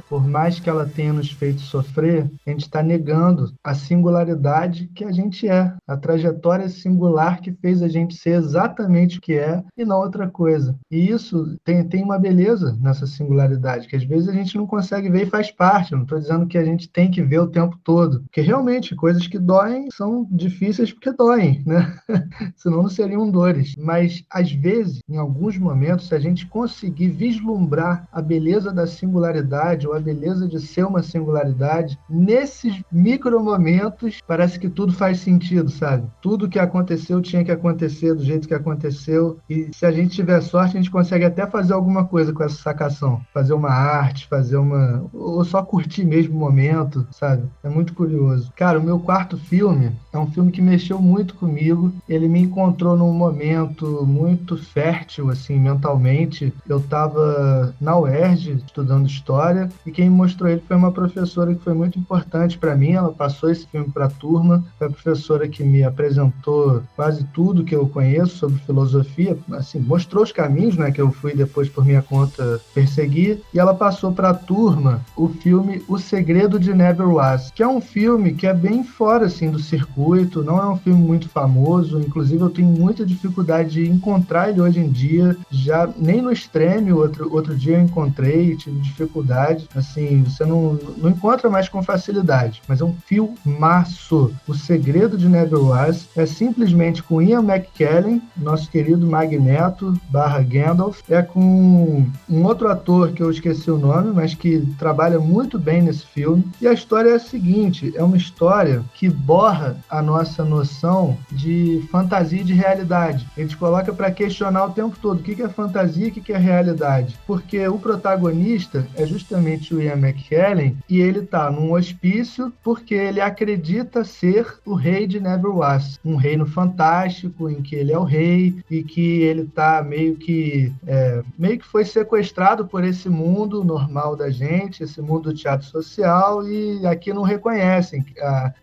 por mais que ela tenha nos feito sofrer, a gente está negando a singularidade que a gente é, a trajetória singular que fez a gente ser exatamente o que é e não outra coisa. E isso tem, tem uma beleza nessa singularidade, que às vezes a gente não consegue ver e faz parte. Não estou dizendo que a gente tem que ver o tempo todo, porque realmente coisas que doem são difíceis porque doem, né? Senão não seriam dores. Mas às vezes, em alguns momentos, se a gente conseguir vislumbrar a beleza da singularidade ou a beleza de ser uma singularidade, nesses micro momentos parece que tudo faz sentido, sabe? Tudo que aconteceu tinha que acontecer do jeito que aconteceu. E se a gente tiver sorte, a gente consegue até fazer alguma coisa com essa sacação. Fazer uma arte, fazer uma. ou só curtir mesmo o momento, sabe? É muito curioso. Cara, o meu quarto filme é um filme que mexeu muito comigo. Ele me encontrou num momento muito fértil, assim, mentalmente. Eu tava na UERJ estudando história e quem mostrou ele foi uma professora que foi muito importante para mim. Ela passou esse filme para a turma. Foi a professora que me apresentou quase tudo que eu conheço sobre filosofia, assim, mostrou os caminhos, né, que eu fui depois por minha conta perseguir. E ela passou para a turma o filme O Segredo de Never Was, que é um filme que é bem fora assim do circuito, não é um filme muito famoso, inclusive eu tenho muita dificuldade de encontrar ele hoje em dia, já nem no extreme, outro, outro dia eu encontrei, tive dificuldade, assim, você não, não encontra mais com facilidade, mas é um filmaço. O Segredo de Never Was é simplesmente com Ian McKellen, nosso querido Magneto barra Gandalf, é com um outro ator que eu esqueci o nome, mas que trabalha muito bem nesse filme, e a história é a seguinte, é uma história que borra a nossa noção de fantasia e de realidade. Ele te coloca para questionar o tempo todo o que é fantasia e o que é realidade. Porque o protagonista é justamente o Ian McKellen e ele tá num hospício porque ele acredita ser o rei de Neverwas, um reino fantástico em que ele é o rei e que ele tá meio que é, meio que foi sequestrado por esse mundo normal da gente, esse mundo do teatro social e aqui não reconhecem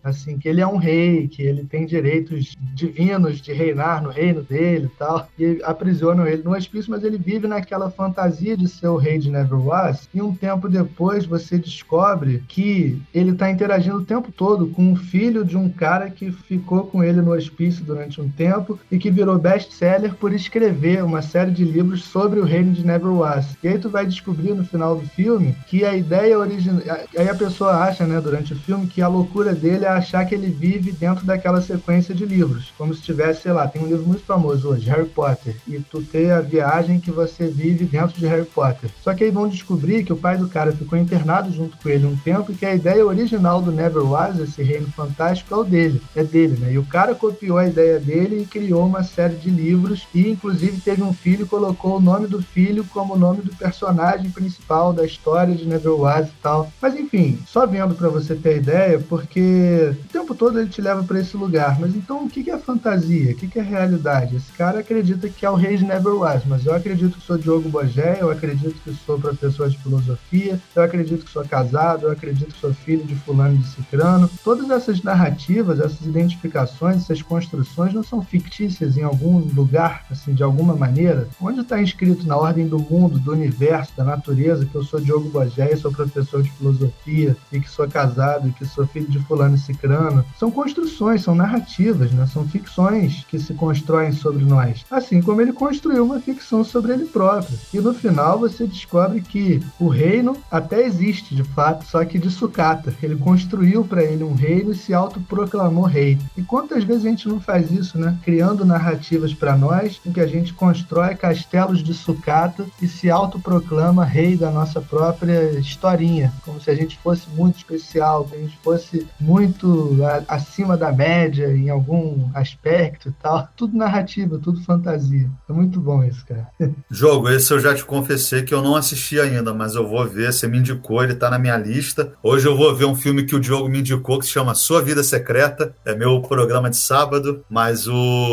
assim que ele é um rei, que ele tem direitos divinos de reinar no reino dele e tal, e aprisionam ele no hospício, mas ele vive naquela fantasia de ser o rei de Neverwas, e um tempo depois você descobre que ele está interagindo o tempo todo com o filho de um cara que ficou com ele no hospício durante um tempo e que virou best-seller por escrever uma série de livros sobre o reino de Neverwas. E aí tu vai descobrir no final do filme que a ideia original... Aí a pessoa acha, né, durante o filme, que a loucura dele é achar que ele vive dentro daquela sequência de livros. Como se tivesse, sei lá, tem um livro muito famoso hoje, Harry Potter, e tu ter a viagem que você vive dentro de Harry Potter. Só que aí vão descobrir que o pai do cara ficou internado junto com ele um tempo e que a ideia original do Neverwise, esse reino fantástico, é o dele, é dele, né? E o cara copiou a ideia dele e criou uma série de livros e inclusive teve um filho e colocou o nome do filho como o nome do personagem principal da história de Neverwise e tal. Mas enfim, só vendo para você ter ideia, porque o tempo todo ele te leva para esse lugar. Mas então o que é fantasia? O que é realidade? Esse cara acredita que é o rei de Neverwise, mas eu acredito que sou Diogo Bogé, eu acredito que sou professor de filosofia, eu acredito que sou casado, eu acredito que sou filho de fulano de cicrano. Todas essas narrativas, essas identificações, essas construções não são fictícias em algum lugar, assim, de alguma maneira? Onde está inscrito na ordem do mundo, do universo, da natureza, que eu sou Diogo Bogé, sou professor de filosofia e que sou casado e que sou filho de fulano e cicrano? São construções, são narrativas, né? São ficções que se constroem sobre nós. Assim como ele construiu uma ficção sobre ele próprio. E no final você descobre que o reino até existe de fato, só que de sucata. Ele construiu para ele um reino e se autoproclamou rei. E quantas vezes a gente não faz isso, né? Criando criando narrativas para nós em que a gente constrói castelos de sucata e se autoproclama rei da nossa própria historinha, como se a gente fosse muito especial, que a gente fosse muito acima da média em algum aspecto e tal. Tudo narrativa, tudo fantasia. É muito bom isso, cara. Jogo, esse eu já te confessei que eu não assisti ainda, mas eu vou ver. Você me indicou, ele tá na minha lista. Hoje eu vou ver um filme que o Diogo me indicou que se chama Sua Vida Secreta. É meu programa de sábado, mas o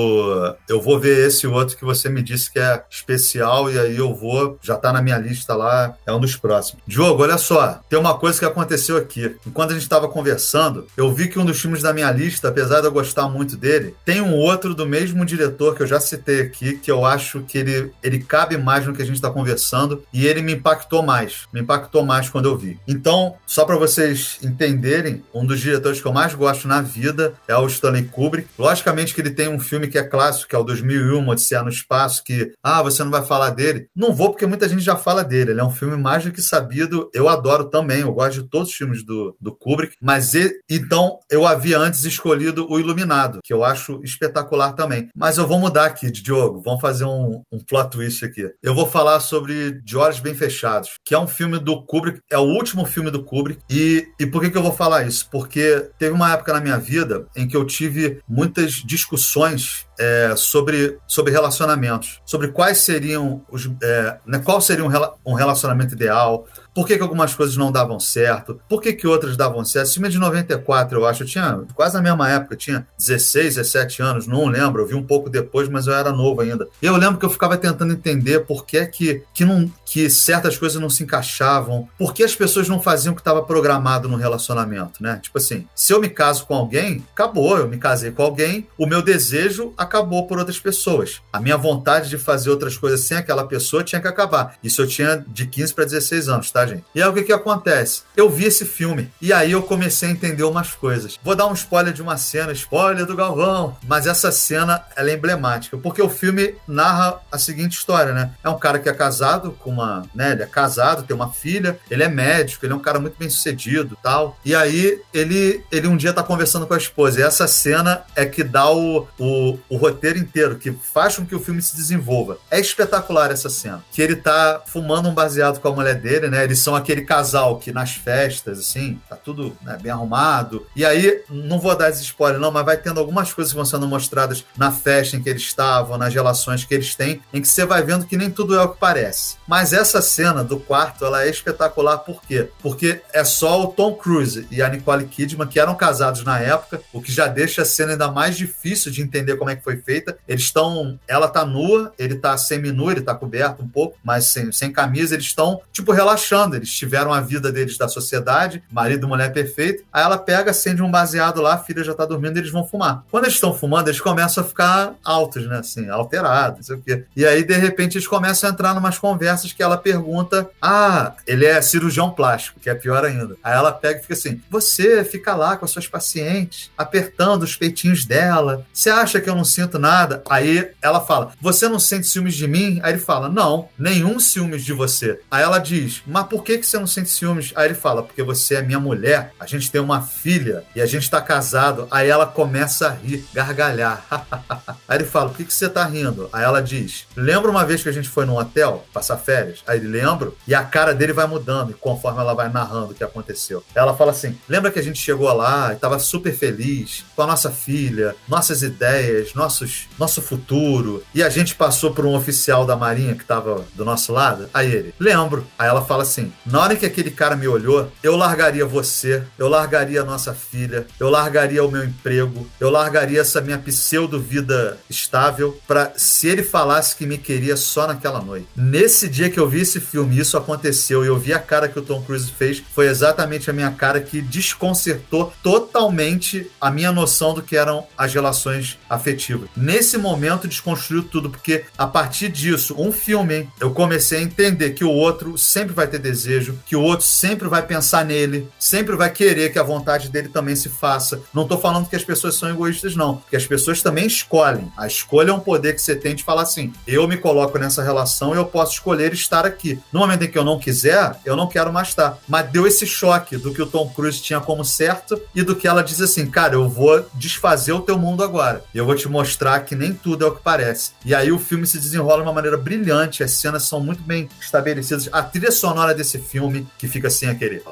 eu vou ver esse outro que você me disse que é especial e aí eu vou, já tá na minha lista lá, é um dos próximos. Diogo, olha só, tem uma coisa que aconteceu aqui. Enquanto a gente estava conversando, eu vi que um dos filmes da minha lista, apesar de eu gostar muito dele, tem um outro do mesmo diretor que eu já citei aqui, que eu acho que ele, ele cabe mais no que a gente está conversando e ele me impactou mais. Me impactou mais quando eu vi. Então, só para vocês entenderem, um dos diretores que eu mais gosto na vida é o Stanley Kubrick. Logicamente que ele tem um filme que é clássico, que é o 2001, Odisseia no Espaço, que, ah, você não vai falar dele. Não vou porque muita gente já fala dele. Ele é um filme mais do que sabido. Eu adoro também, eu gosto de todos os filmes do, do Kubrick. Mas então eu havia antes escolhido O Iluminado, que eu acho espetacular também. Mas eu vou mudar aqui, Diogo. Vamos fazer um, um plot twist aqui. Eu vou falar sobre De Olhos Bem Fechados, que é um filme do Kubrick, é o último filme do Kubrick. E, e por que, que eu vou falar isso? Porque teve uma época na minha vida em que eu tive muitas discussões much. É, sobre, sobre relacionamentos, sobre quais seriam os. É, né, qual seria um, relacionamento ideal, por que, que, algumas coisas não davam certo? Por que, que outras davam certo? Esse filme é de 94, eu acho. Eu tinha quase na mesma época, eu tinha 16, 17 anos, não lembro. Eu vi um pouco depois, mas eu era novo ainda. E eu lembro que eu ficava tentando entender por que, que, que, não, que certas coisas não se encaixavam, por que as pessoas não faziam o que estava programado no relacionamento, né? Tipo assim, se eu me caso com alguém, acabou, eu me casei com alguém, o meu desejo acabou por outras pessoas. A minha vontade de fazer outras coisas sem aquela pessoa tinha que acabar. Isso eu tinha de 15 para 16 anos, tá? gente? E aí o que que acontece? Eu vi esse filme e aí eu comecei a entender umas coisas. Vou dar um spoiler de uma cena, spoiler do Galvão, mas essa cena ela é emblemática, porque o filme narra a seguinte história, né? É um cara que é casado com uma, né, ele é casado, tem uma filha, ele é médico, ele é um cara muito bem sucedido, tal. E aí ele ele um dia tá conversando com a esposa, e essa cena é que dá o, o, o roteiro inteiro, que faz com que o filme se desenvolva. É espetacular essa cena, que ele tá fumando um baseado com a mulher dele, né? Ele eles são aquele casal que nas festas, assim, tá tudo né, bem arrumado. E aí, não vou dar esse spoiler, não, mas vai tendo algumas coisas que vão sendo mostradas na festa em que eles estavam, nas relações que eles têm, em que você vai vendo que nem tudo é o que parece. Mas essa cena do quarto, ela é espetacular, por quê? Porque é só o Tom Cruise e a Nicole Kidman, que eram casados na época, o que já deixa a cena ainda mais difícil de entender como é que foi feita. Eles estão. Ela tá nua, ele tá semi-nu, ele tá coberto um pouco, mas sem, sem camisa, eles estão, tipo, relaxando eles tiveram a vida deles da sociedade, marido, mulher perfeito. Aí ela pega, acende um baseado lá, a filha já tá dormindo e eles vão fumar. Quando eles estão fumando, eles começam a ficar altos, né? Assim, alterados, não sei o quê. E aí, de repente, eles começam a entrar numas conversas que ela pergunta: Ah, ele é cirurgião plástico, que é pior ainda. Aí ela pega e fica assim: Você fica lá com as suas pacientes, apertando os peitinhos dela. Você acha que eu não sinto nada? Aí ela fala: Você não sente ciúmes de mim? Aí ele fala: Não, nenhum ciúmes de você. Aí ela diz: Mas por que, que você não sente ciúmes? Aí ele fala, porque você é minha mulher, a gente tem uma filha e a gente tá casado. Aí ela começa a rir, gargalhar. Aí ele fala, por que, que você tá rindo? Aí ela diz, lembra uma vez que a gente foi num hotel passar férias? Aí ele lembra e a cara dele vai mudando conforme ela vai narrando o que aconteceu. Ela fala assim, lembra que a gente chegou lá e tava super feliz com a nossa filha, nossas ideias, nossos, nosso futuro, e a gente passou por um oficial da marinha que tava do nosso lado? Aí ele, lembro. Aí ela fala assim, assim: na hora que aquele cara me olhou, eu largaria você, eu largaria a nossa filha, eu largaria o meu emprego, eu largaria essa minha pseudo-vida estável para se ele falasse que me queria só naquela noite. Nesse dia que eu vi esse filme, isso aconteceu e eu vi a cara que o Tom Cruise fez, foi exatamente a minha cara que desconcertou totalmente a minha noção do que eram as relações afetivas. Nesse momento desconstruiu tudo, porque a partir disso, um filme, eu comecei a entender que o outro sempre vai ter desejo, que o outro sempre vai pensar nele, sempre vai querer que a vontade dele também se faça. Não estou falando que as pessoas são egoístas, não, porque as pessoas também escolhem. A escolha é um poder que você tem de falar assim: eu me coloco nessa relação e eu posso escolher estar aqui. No momento em que eu não quiser, eu não quero mais estar. Mas deu esse choque do que o Tom Cruise tinha como certo e do que ela diz assim: cara, eu vou desfazer o teu mundo agora. Eu vou te mostrar que nem tudo é o que parece. E aí o filme se desenrola de uma maneira brilhante, as cenas são muito bem estabelecidas. A trilha sonora desse filme, que fica assim, aquele.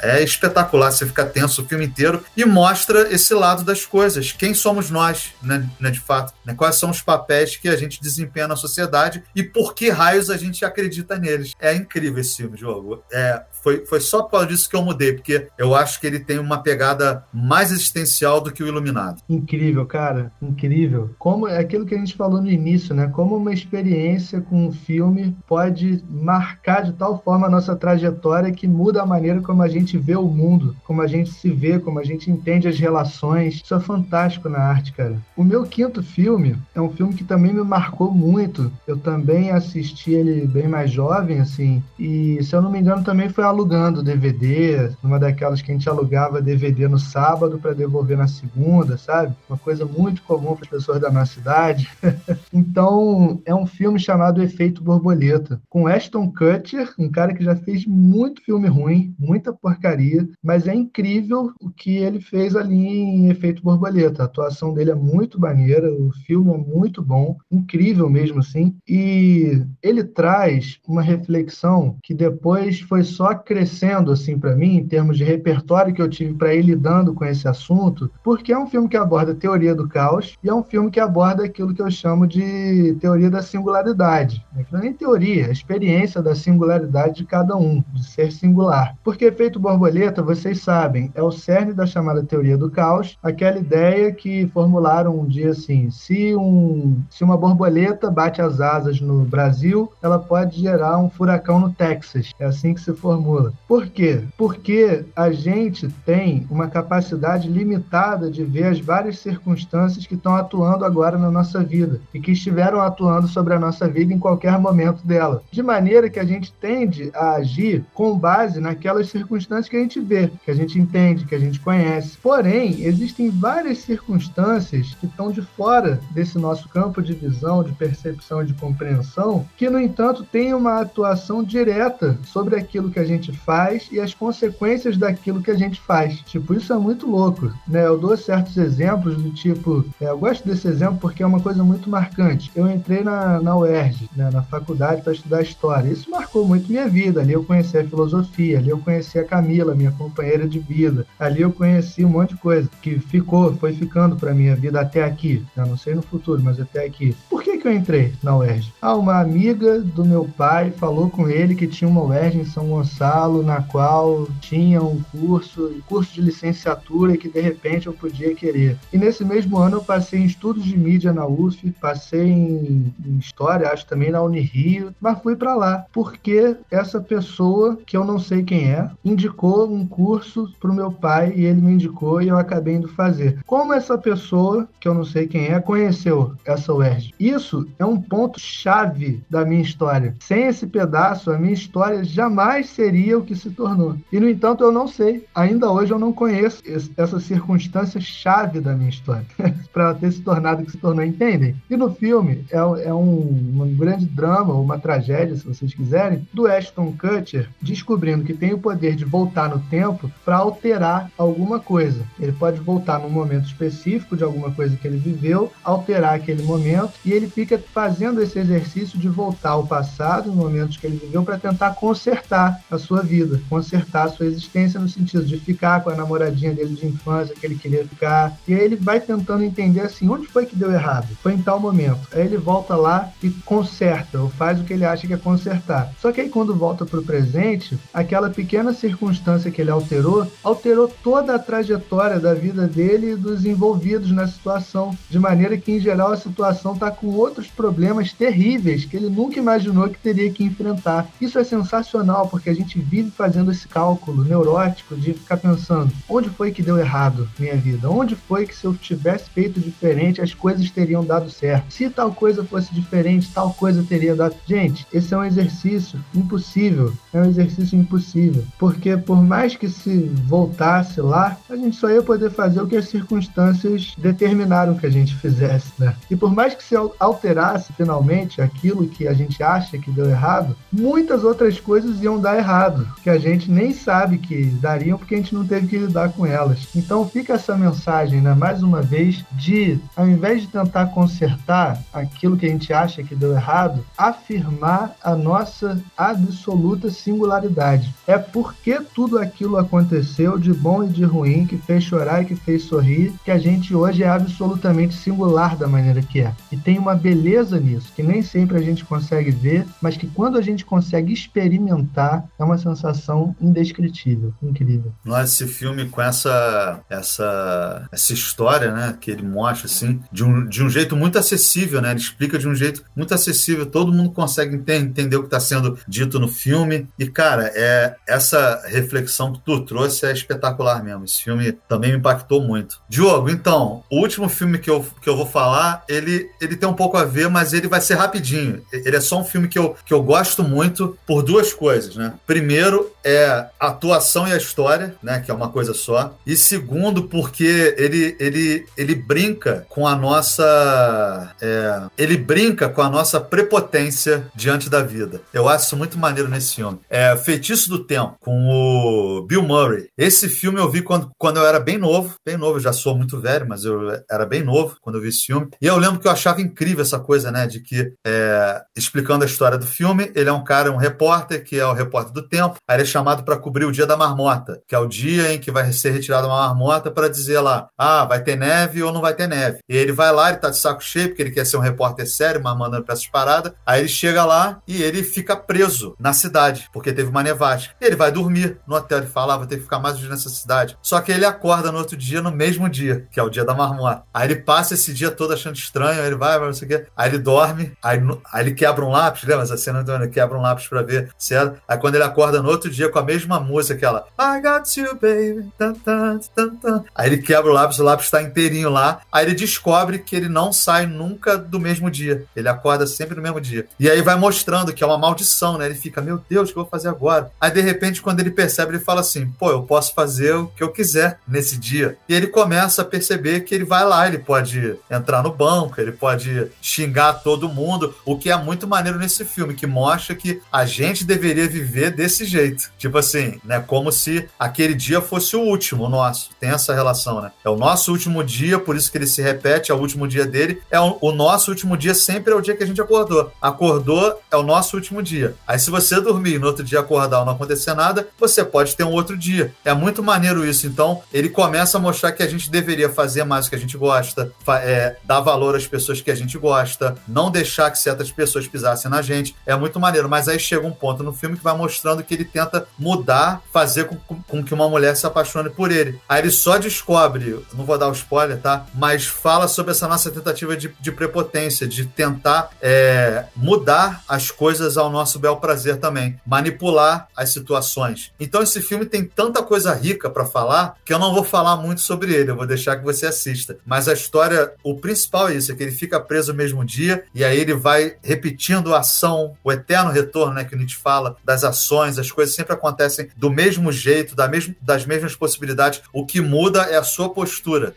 É espetacular, você fica tenso o filme inteiro e mostra esse lado das coisas. Quem somos nós, né, né, de fato? Né? Quais são os papéis que a gente desempenha na sociedade e por que raios a gente acredita neles. É incrível esse filme, jogo. É, foi, foi só por causa disso que eu mudei, porque eu acho que ele tem uma pegada mais existencial do que o Iluminado. Incrível, cara, incrível. Como é aquilo que a gente falou no início, né? Como uma experiência com um filme pode marcar de tal forma a nossa trajetória que muda a maneira como a gente vê o mundo, como a gente se vê, como a gente entende as relações. Isso é fantástico na arte, cara. O meu quinto filme é um filme que também me marcou muito. Eu também assisti ele bem mais jovem, assim, e se eu não me engano também foi alugando DVD, numa daquelas que a gente alugava DVD no sábado para devolver na segunda, sabe? Uma coisa muito comum para as pessoas da nossa cidade. então, é um filme chamado Efeito Borboleta, com Ashton Kutcher, um cara que já fez muito filme ruim, muita porcaria, mas é incrível o que ele fez ali em Efeito Borboleta. A atuação dele é muito maneira, o filme é muito bom, incrível mesmo assim, e ele traz uma reflexão que depois foi só crescendo assim para mim em termos de repertório que eu tive para ir lidando com esse assunto, porque é um filme que aborda a teoria do caos e é um filme que aborda aquilo que eu chamo de teoria da singularidade. Não é nem teoria, é a experiência da singularidade de cada um, de ser singular. Porque efeito borboleta, vocês sabem, é o cerne da chamada teoria do caos, aquela ideia que formularam um dia assim: se, um, se uma borboleta bate as asas no Brasil, ela pode gerar um furacão no Texas. É assim que se formula Por quê? Porque a gente tem uma capacidade limitada de ver as várias circunstâncias que estão atuando agora na nossa vida e que estiveram atuando sobre a nossa vida em qualquer momento dela. De maneira que a gente tende a agir com base naquelas circunstâncias que a gente vê, que a gente entende, que a gente conhece. Porém, existem várias circunstâncias que estão de fora desse nosso campo de visão, de percepção e de compreensão, que, no entanto, têm uma atuação direta sobre aquilo que a gente gente faz e as consequências daquilo que a gente faz. Tipo, isso é muito louco, né? Eu dou certos exemplos do tipo, é, eu gosto desse exemplo porque é uma coisa muito marcante. Eu entrei na, na UERJ, né, na faculdade para estudar história. Isso marcou muito minha vida. Ali eu conheci a filosofia, ali eu conheci a Camila, minha companheira de vida. Ali eu conheci um monte de coisa que ficou, foi ficando para minha vida até aqui. Eu não sei no futuro, mas até aqui. Por que que eu entrei na UERJ? Ah, uma amiga do meu pai falou com ele que tinha uma UERJ em São Gonçalo na qual tinha um curso, curso de licenciatura que de repente eu podia querer. E nesse mesmo ano eu passei em estudos de mídia na UF, passei em, em história, acho também na Unirio, mas fui para lá porque essa pessoa que eu não sei quem é indicou um curso para o meu pai e ele me indicou e eu acabei indo fazer. Como essa pessoa que eu não sei quem é conheceu essa UERJ? Isso é um ponto chave da minha história. Sem esse pedaço, a minha história jamais seria seria o que se tornou. E, no entanto, eu não sei. Ainda hoje eu não conheço essa circunstância chave da minha história para ter se tornado o que se tornou, entendem? E no filme é, é um, um, grande drama, uma tragédia, se vocês quiserem, do Ashton Kutcher descobrindo que tem o poder de voltar no tempo para alterar alguma coisa. Ele pode voltar num momento específico de alguma coisa que ele viveu, alterar aquele momento e ele fica fazendo esse exercício de voltar ao passado, nos momentos que ele viveu, para tentar consertar a sua sua vida, consertar a sua existência no sentido de ficar com a namoradinha dele de infância que ele queria ficar. E aí ele vai tentando entender assim, onde foi que deu errado? Foi em tal momento. Aí ele volta lá e conserta, ou faz o que ele acha que é consertar. Só que aí quando volta para o presente, aquela pequena circunstância que ele alterou, alterou toda a trajetória da vida dele e dos envolvidos na situação, de maneira que em geral a situação está com outros problemas terríveis que ele nunca imaginou que teria que enfrentar. Isso é sensacional porque a gente vive fazendo esse cálculo neurótico de ficar pensando: onde foi que deu errado minha vida? Onde foi que se eu tivesse feito diferente as coisas teriam dado certo? Se tal coisa fosse diferente, tal coisa teria dado. Gente, esse é um exercício impossível. É um exercício impossível. Porque por mais que se voltasse lá, a gente só ia poder fazer o que as circunstâncias determinaram que a gente fizesse, né? E por mais que se alterasse finalmente aquilo que a gente acha que deu errado, muitas outras coisas iam dar errado, que a gente nem sabe que dariam porque a gente não teve que lidar com elas. Então fica essa mensagem, né, mais uma vez, de ao invés de tentar consertar aquilo que a gente acha que deu errado, afirmar a nossa absoluta singularidade. É porque tudo aquilo aconteceu de bom e de ruim, que fez chorar e que fez sorrir, que a gente hoje é absolutamente singular da maneira que é. E tem uma beleza nisso, que nem sempre a gente consegue ver, mas que quando a gente consegue experimentar, é uma sensação indescritível, incrível. Nossa, esse filme com essa, essa, essa história, né, que ele mostra, assim, de um, de um jeito muito acessível, né, ele explica de um jeito muito acessível, todo mundo consegue entender o que está sendo dito no filme, e, cara, é, essa reflexão que tu trouxe é espetacular mesmo, esse filme também me impactou muito. Diogo, então, o último filme que eu, que eu vou falar, ele, ele tem um pouco a ver, mas ele vai ser rapidinho, ele é só um filme que eu, que eu gosto muito por duas coisas, né, primeiro primeiro é a atuação e a história, né, que é uma coisa só, e segundo porque ele, ele, ele brinca com a nossa é, ele brinca com a nossa prepotência diante da vida. Eu acho isso muito maneiro nesse filme. É Feitiço do Tempo, com o Bill Murray. Esse filme eu vi quando, quando eu era bem novo, bem novo, eu já sou muito velho, mas eu era bem novo quando eu vi esse filme. E eu lembro que eu achava incrível essa coisa, né, de que, é, explicando a história do filme, ele é um cara, um repórter, que é o repórter do tempo, aí ele chamado para cobrir o dia da marmota, que é o dia em que vai ser retirada uma marmota para dizer lá, ah, vai ter neve ou não vai ter neve. E ele vai lá, ele tá de saco cheio, porque ele quer ser um repórter sério, mas mandando pra essas paradas. Aí ele chega lá e ele fica preso na cidade, porque teve uma nevasca. Ele vai dormir no hotel, ele fala, ah, vou ter que ficar mais um dia nessa cidade. Só que ele acorda no outro dia, no mesmo dia, que é o dia da marmota. Aí ele passa esse dia todo achando estranho, aí ele vai, vai, não sei o quê. Aí ele dorme, aí, aí ele quebra um lápis, lembra essa cena? Então ele quebra um lápis pra ver se era. Aí quando ele acorda no outro dia com a mesma música, aquela I got you, baby. Tan, tan, tan. Aí ele quebra o lápis, o lápis está inteirinho lá. Aí ele descobre que ele não sai nunca do mesmo dia. Ele acorda sempre no mesmo dia. E aí vai mostrando que é uma maldição, né? Ele fica, meu Deus, o que eu vou fazer agora? Aí de repente, quando ele percebe, ele fala assim: pô, eu posso fazer o que eu quiser nesse dia. E ele começa a perceber que ele vai lá, ele pode entrar no banco, ele pode xingar todo mundo, o que é muito maneiro nesse filme, que mostra que a gente deveria viver desse jeito. Tipo assim, né? Como se aquele dia fosse o último nosso. Tem essa relação, né? É o nosso último dia, por isso que ele se repete, é o último dia dele. É o, o nosso último dia sempre é o dia que a gente acordou. Acordou é o nosso último dia. Aí se você dormir no outro dia acordar ou não acontecer nada, você pode ter um outro dia. É muito maneiro isso. Então, ele começa a mostrar que a gente deveria fazer mais o que a gente gosta, é, dar valor às pessoas que a gente gosta, não deixar que certas pessoas pisassem na gente. É muito maneiro. Mas aí chega um ponto no filme que vai mostrando que ele tenta mudar, fazer com, com, com que uma mulher se apaixone por ele. Aí ele só descobre, não vou dar o spoiler, tá? Mas fala sobre essa nossa tentativa de, de prepotência, de tentar é, mudar as coisas ao nosso bel prazer também, manipular as situações. Então esse filme tem tanta coisa rica para falar que eu não vou falar muito sobre ele, eu vou deixar que você assista. Mas a história, o principal é isso, é que ele fica preso no mesmo dia e aí ele vai repetindo a ação, o eterno retorno, né, que a gente fala, das ações, as coisas sempre acontecem do mesmo jeito, da mesmo, das mesmas possibilidades. O que muda é a sua postura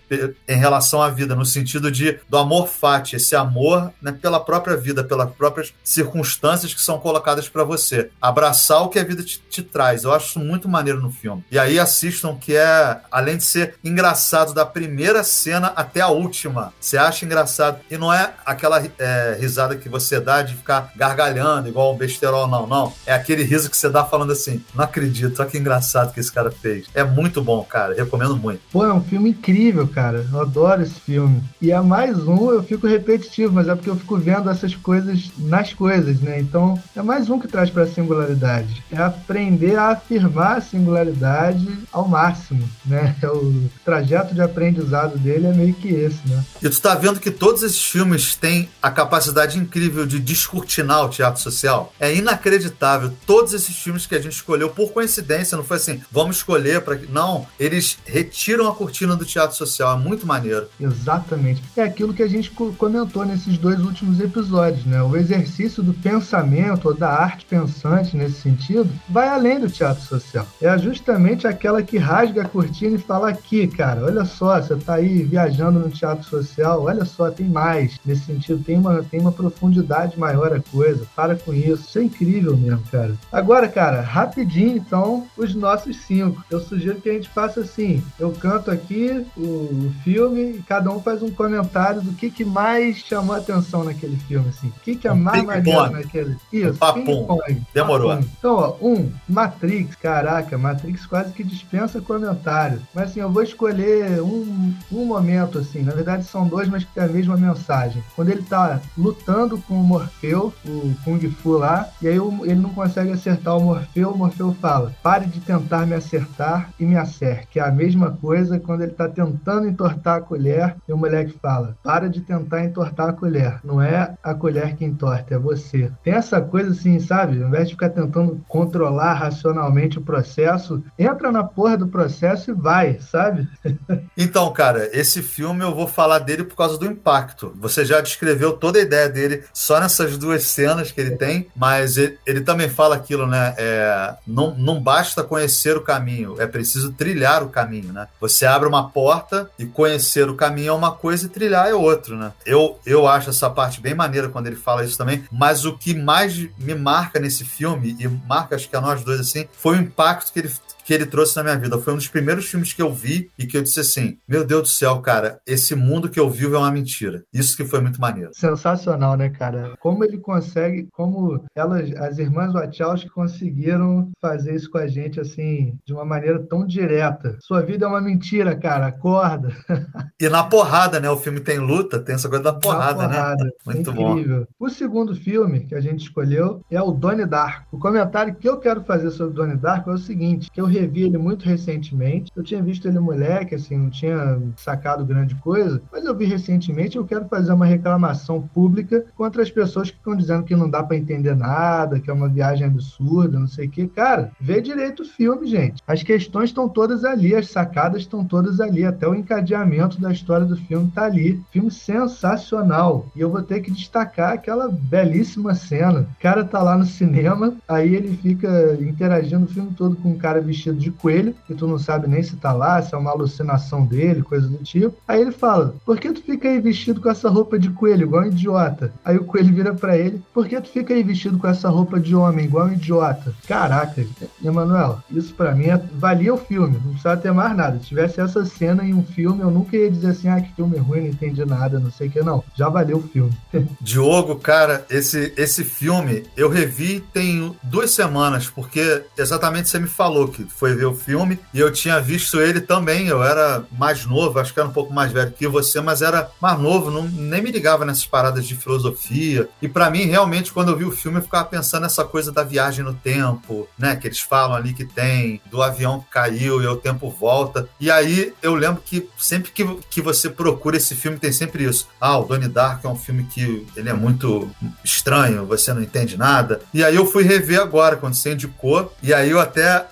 em relação à vida, no sentido de do amor fati, esse amor né, pela própria vida, pelas próprias circunstâncias que são colocadas para você. Abraçar o que a vida te, te, traz. Eu acho isso muito maneiro no filme. E aí assistam que é, além de ser engraçado da primeira cena até a última, você acha engraçado. E não é aquela é, risada que você dá de ficar gargalhando, igual um besterol, não, não. É aquele riso que você dá falando assim, não acredito, olha que engraçado que esse cara fez. É muito bom, cara, recomendo muito. Pô, é um filme incrível, cara. Eu adoro esse filme. E é mais um, eu fico repetitivo, mas é porque eu fico vendo essas coisas nas coisas, né? Então, é mais um que traz para a singularidade. É aprender a afirmar a singularidade ao máximo, né? O trajeto de aprendizado dele é meio que esse, né? E tu tá vendo que todos esses filmes têm a capacidade incrível de descortinar o teatro social? É inacreditável. Todos esses filmes que a gente escolheu por coincidência, não foi assim, vamos escolher para Não, eles retiram a cortina do teatro social. É muito maneiro. Exatamente. É aquilo que a gente comentou nesses dois últimos episódios, né? O exercício do pensamento ou da arte pensante nesse sentido vai além do teatro social. É justamente aquela que rasga a cortina e fala aqui, cara, olha só, você tá aí viajando no teatro social, olha só, tem mais. Nesse sentido, tem uma, tem uma profundidade maior a coisa. Para com isso. Isso é incrível mesmo, cara. Agora, cara, rapidinho, então, os nossos cinco. Eu sugiro que a gente faça assim: eu canto aqui o, filme e cada um faz um comentário do que, que mais chamou a atenção naquele filme, assim. O que, que é um mais maneiro naquele. Isso, um Demorou. Papum. Então, ó, um, Matrix. Caraca, Matrix quase que dispensa comentário. Mas assim, eu vou escolher um, um momento, assim. Na verdade, são dois, mas que tem a mesma mensagem. Quando ele tá lutando com o Morfeu, o Kung Fu lá, e aí ele não consegue acertar o Morfeu, o Morfeu fala: pare de tentar me acertar e me acerte. Que é a mesma coisa quando ele tá tentando entortar a colher e o moleque fala: para de tentar entortar a colher. Não é a colher que entorta, é você. Tem essa coisa assim, sabe? Ao invés de ficar tentando controlar racionalmente o processo, entra na porra do processo e vai, sabe? então, cara, esse filme eu vou falar dele por causa do impacto. Você já descreveu toda a ideia dele só nessas duas cenas que ele tem, mas ele, ele também fala aquilo, né? É, não, não basta conhecer o caminho, é preciso trilhar o caminho, né? Você abre uma porta e conhecer o caminho é uma coisa e trilhar é outro, né? Eu, eu acho essa parte bem maneira quando ele fala isso também, mas o que mais me marca nesse filme, e marca acho que a nós dois assim, foi o impacto que ele que ele trouxe na minha vida. Foi um dos primeiros filmes que eu vi e que eu disse assim: Meu Deus do céu, cara, esse mundo que eu vivo é uma mentira. Isso que foi muito maneiro. Sensacional, né, cara? Como ele consegue, como elas, as irmãs Wachowski conseguiram fazer isso com a gente assim, de uma maneira tão direta. Sua vida é uma mentira, cara, acorda. E na porrada, né? O filme tem luta, tem essa coisa da porrada, né? porrada. né? Muito Incrível. bom. O segundo filme que a gente escolheu é o Donnie Dark. O comentário que eu quero fazer sobre o Donnie Dark é o seguinte, que eu revi ele muito recentemente. Eu tinha visto ele moleque, assim, não tinha sacado grande coisa, mas eu vi recentemente. Eu quero fazer uma reclamação pública contra as pessoas que estão dizendo que não dá para entender nada, que é uma viagem absurda, não sei o que. Cara, vê direito o filme, gente. As questões estão todas ali, as sacadas estão todas ali, até o encadeamento da história do filme tá ali. Filme sensacional. E eu vou ter que destacar aquela belíssima cena. O cara tá lá no cinema, aí ele fica interagindo o filme todo com um cara vestido vestido de coelho, e tu não sabe nem se tá lá, se é uma alucinação dele, coisa do tipo. Aí ele fala: Por que tu fica aí vestido com essa roupa de coelho, igual um idiota? Aí o coelho vira para ele: Por que tu fica aí vestido com essa roupa de homem, igual um idiota? Caraca, Emanuel, isso para mim é... valia o filme, não precisava ter mais nada. Se tivesse essa cena em um filme, eu nunca ia dizer assim: Ah, que filme ruim, não entendi nada, não sei o que, não. Já valeu o filme. Diogo, cara, esse, esse filme eu revi tem duas semanas, porque exatamente você me falou que foi ver o filme e eu tinha visto ele também. Eu era mais novo, acho que era um pouco mais velho que você, mas era mais novo, não, nem me ligava nessas paradas de filosofia. E para mim, realmente, quando eu vi o filme, eu ficava pensando nessa coisa da viagem no tempo, né? Que eles falam ali que tem, do avião que caiu e o tempo volta. E aí eu lembro que sempre que, que você procura esse filme, tem sempre isso. Ah, o Donnie Dark é um filme que ele é muito estranho, você não entende nada. E aí eu fui rever agora, quando você indicou, e aí eu até